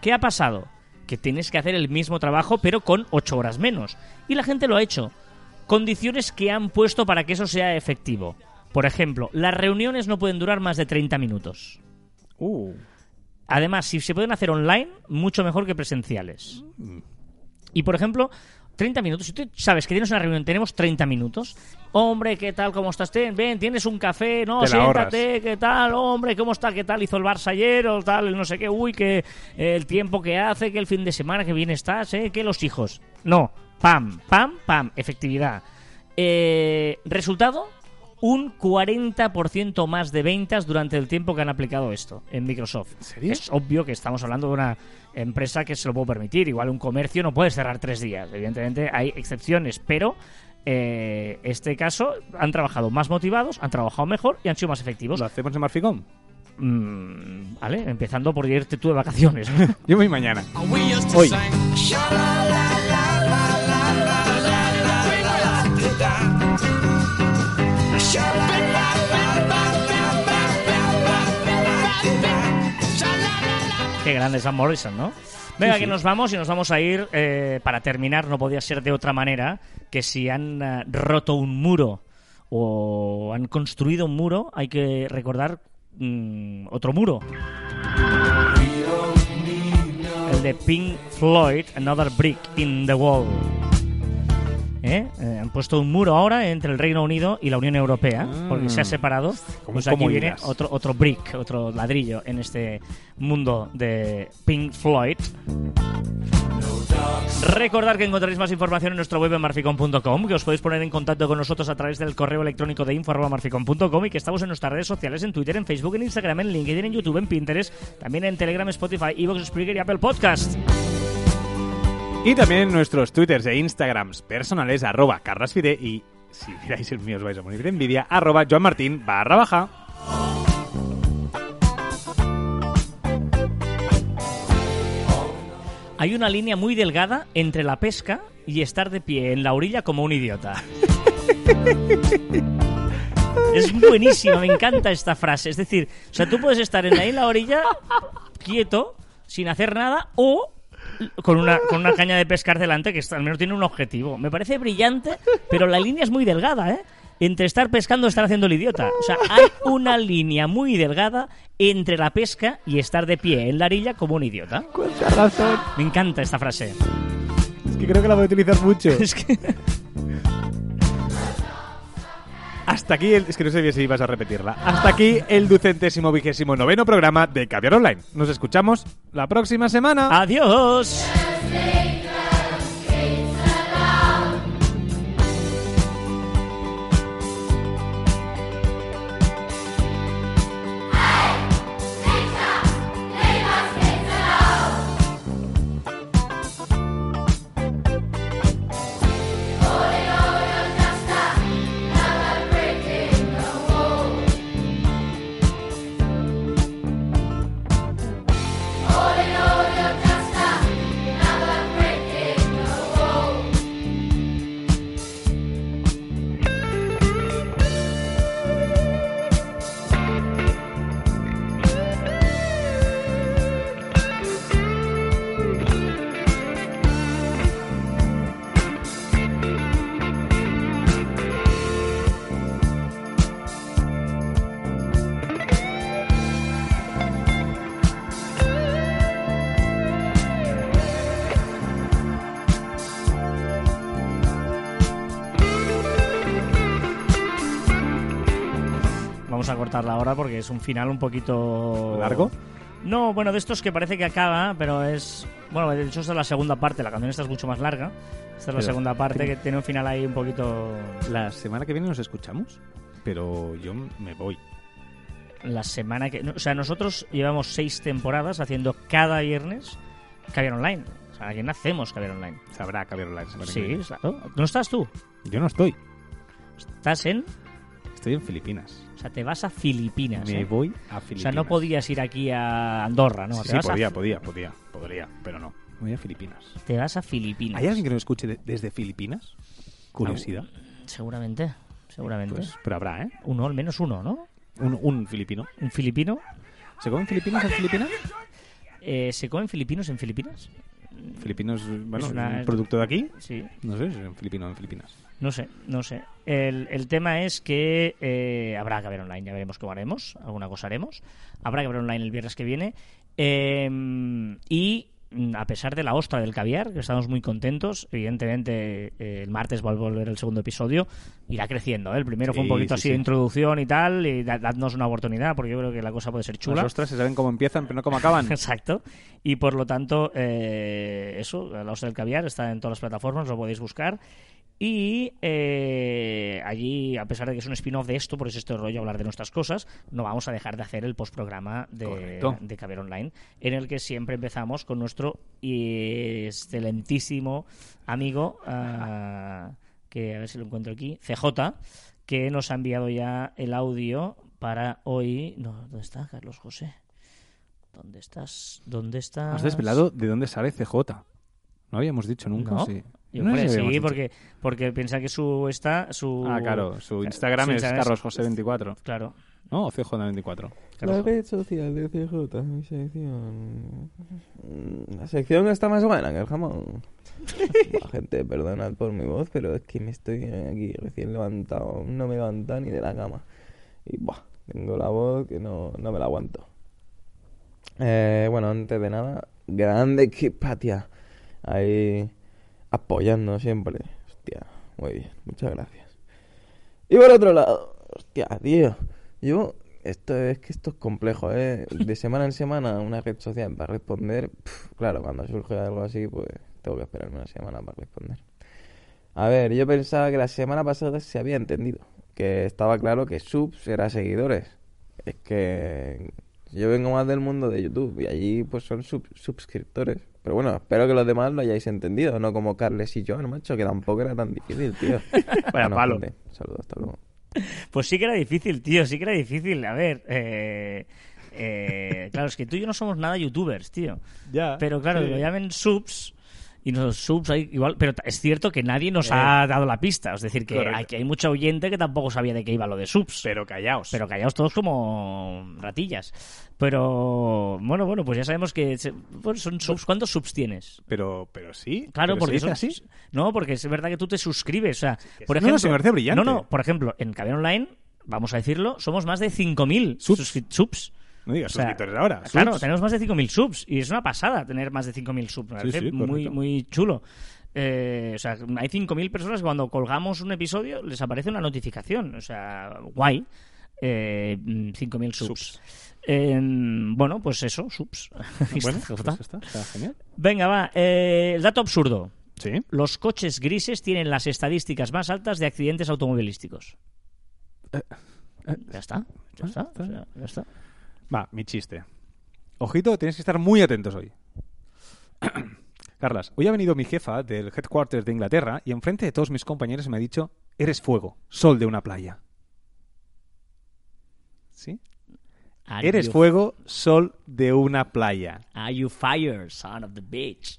¿Qué ha pasado? Que tienes que hacer el mismo trabajo pero con ocho horas menos. Y la gente lo ha hecho. Condiciones que han puesto para que eso sea efectivo. Por ejemplo, las reuniones no pueden durar más de 30 minutos. Uh, Además, si se pueden hacer online, mucho mejor que presenciales. Y por ejemplo, 30 minutos. Si tú sabes que tienes una reunión, tenemos 30 minutos. Hombre, ¿qué tal? ¿Cómo estás? Ten, ven, tienes un café, no, siéntate, ¿qué tal? Hombre, ¿cómo está? ¿Qué tal? Hizo el Barça ayer o tal, el no sé qué, uy, que eh, el tiempo que hace, que el fin de semana que viene estás, ¿eh? Que los hijos. No, pam, pam, pam, efectividad. Eh, resultado, un 40% más de ventas durante el tiempo que han aplicado esto en Microsoft. serio? Es obvio que estamos hablando de una empresa que se lo puede permitir. Igual un comercio no puede cerrar tres días. Evidentemente hay excepciones, pero eh, este caso han trabajado más motivados, han trabajado mejor y han sido más efectivos. ¿Lo hacemos en Marficom? Mm, vale, empezando por irte tú de vacaciones. Yo voy mañana. Hoy. Qué grande es Van Morrison, ¿no? Venga, que nos vamos y nos vamos a ir eh, para terminar. No podía ser de otra manera que si han eh, roto un muro o han construido un muro, hay que recordar mm, otro muro. El de Pink Floyd, Another Brick in the Wall. ¿Eh? Eh, han puesto un muro ahora entre el Reino Unido y la Unión Europea, porque se ha separado. Pues aquí viene otro, otro brick, otro ladrillo en este mundo de Pink Floyd. Recordad que encontraréis más información en nuestra web en marficon.com, que os podéis poner en contacto con nosotros a través del correo electrónico de info.marficon.com y que estamos en nuestras redes sociales, en Twitter, en Facebook, en Instagram, en LinkedIn, en YouTube, en Pinterest, también en Telegram, Spotify, Evox, Spreaker y Apple Podcast. Y también en nuestros twitters e instagrams personales, arroba carrasfide y si miráis el mío os vais a morir de envidia, arroba joanmartin barra baja. Hay una línea muy delgada entre la pesca y estar de pie en la orilla como un idiota. Es buenísima, me encanta esta frase. Es decir, o sea, tú puedes estar en ahí en la orilla, quieto, sin hacer nada, o con una, con una caña de pescar delante que está- al menos tiene un objetivo. Me parece brillante, pero la línea es muy delgada, ¿eh? Entre estar pescando y estar haciendo el idiota. O sea, hay una línea muy delgada entre la pesca y estar de pie en la orilla como un idiota. Cuánta razón. Me encanta esta frase. Es que creo que la voy a utilizar mucho. Es que... Hasta aquí, el, es que no sé si ibas a repetirla. Hasta aquí el ducentésimo vigésimo noveno programa de Caviar Online. Nos escuchamos la próxima semana. Adiós. Vamos a cortarla ahora porque es un final un poquito... ¿Largo? No, bueno, de estos que parece que acaba, pero es... Bueno, de hecho esta es la segunda parte, la canción esta es mucho más larga. Esta es la Pero, segunda parte que tiene un final ahí un poquito... La semana que viene nos escuchamos, pero yo me voy. La semana que... O sea, nosotros llevamos seis temporadas haciendo cada viernes Caviar Online. O sea, aquí nacemos Caviar Online. Sabrá Caviar Online. Sí, claro. ¿No estás tú? Yo no estoy. Estás en... Estoy en Filipinas. O sea, te vas a Filipinas. Me ¿eh? voy a O Filipinas. sea, no podías ir aquí a Andorra, ¿no? Sí, podía, a, podía, podía, podría, pero no. Me voy a Filipinas. te vas a Filipinas. ¿Hay alguien que nos escuche de- desde Filipinas? Curiosidad. Seguramente, seguramente. Pues, pero habrá, ¿eh? Uno, al menos uno, ¿no? Un, un filipino. Un filipino. ¿Se comen filipinos en Filipinas? Eh, ¿Se comen filipinos en Filipinas? Filipinos, bueno, Es una- un producto de aquí. Sí. No sé es filipino o en Filipinas. No sé, no sé. El, el tema es que eh, habrá que ver online, ya veremos cómo haremos, alguna cosa haremos. Habrá que ver online el viernes que viene. Eh, y mm, a pesar de la ostra del caviar, que estamos muy contentos, evidentemente eh, el martes va a volver el segundo episodio, irá creciendo. ¿eh? El primero fue un poquito sí, así sí. de introducción y tal, y da- dadnos una oportunidad, porque yo creo que la cosa puede ser chula. Las ostras se saben cómo empiezan, pero no cómo acaban. Exacto. Y por lo tanto, eh, eso, la ostra del caviar está en todas las plataformas, lo podéis buscar. Y eh, allí, a pesar de que es un spin-off de esto, por eso este rollo hablar de nuestras cosas, no vamos a dejar de hacer el postprograma de, de Caviar Online, en el que siempre empezamos con nuestro excelentísimo amigo, ah, que a ver si lo encuentro aquí, CJ, que nos ha enviado ya el audio para hoy. No, ¿dónde está Carlos José? ¿Dónde estás? ¿Dónde estás? Has desvelado de dónde sale CJ. No habíamos dicho nunca, No. sí. Yo No sí, porque, porque piensa que su está su Ah, claro, su Instagram su es Instagram carlosjose24. Claro. ¿No? O CJ24. La red social de CJ, mi sección. Mm, La sección está más buena que el jamón. Buah, gente, perdonad por mi voz, pero es que me estoy aquí recién levantado. No me he levantado ni de la cama. Y buah, tengo la voz que no, no me la aguanto. Eh, bueno, antes de nada, grande Kipatia. Ahí apoyando siempre. Hostia, muy bien, muchas gracias. Y por otro lado, hostia, tío, yo, esto es que esto es complejo, ¿eh? De semana en semana una red social para responder, claro, cuando surge algo así, pues tengo que esperarme una semana para responder. A ver, yo pensaba que la semana pasada se había entendido, que estaba claro que subs era seguidores. Es que yo vengo más del mundo de YouTube y allí pues son sub- suscriptores. Pero bueno, espero que los demás lo hayáis entendido, no como Carles y Joan, macho, que tampoco era tan difícil, tío. Vaya Bueno, palo. gente, Saludos, hasta luego. Pues sí que era difícil, tío, sí que era difícil. A ver, eh, eh, claro, es que tú y yo no somos nada youtubers, tío. Ya. Pero claro, sí. lo llamen subs y los subs hay igual, pero es cierto que nadie nos Eh. ha dado la pista, es decir, que Correcto. hay, mucha oyente que tampoco sabía de qué iba lo de subs. Pero callaos. Pero callaos todos como ratillas. Pero bueno, bueno, pues ya sabemos que se- bueno, son subs. ¿Cuántos subs tienes? Pero, pero sí. Claro, pero porque son- así. No, porque es verdad que tú te suscribes. O sea, por sí. No, no, ejemplo. se me parece brillante. No, no, por ejemplo, en Caber Online, vamos a decirlo, somos más de 5.000 Subs. subs. No digas O sea, suscriptores ahora. Claro, subs. tenemos más de 5.000 subs. Y es una pasada tener más de 5.000 subs. Me parece sí, muy, muy chulo. Eh, o sea, hay 5.000 personas que cuando colgamos un episodio les aparece una notificación. O sea, guay. Eh, mm, 5.000 subs. Eh, bueno, pues eso, subs. Bueno, Está- pues está, está genial. Venga, va. eh, el dato absurdo. Sí. Los coches grises tienen las estadísticas más altas de accidentes automovilísticos. Ya está, ya está, o sea, ya está. Va, mi chiste. Ojito, tienes que estar muy atentos hoy. Carlas, hoy ha venido mi jefa del headquarters de Inglaterra y enfrente de todos mis compañeros me ha dicho, eres fuego, sol de una playa. ¿Sí? Are Eres fuego, sol de una playa. Are you fire, son of the bitch?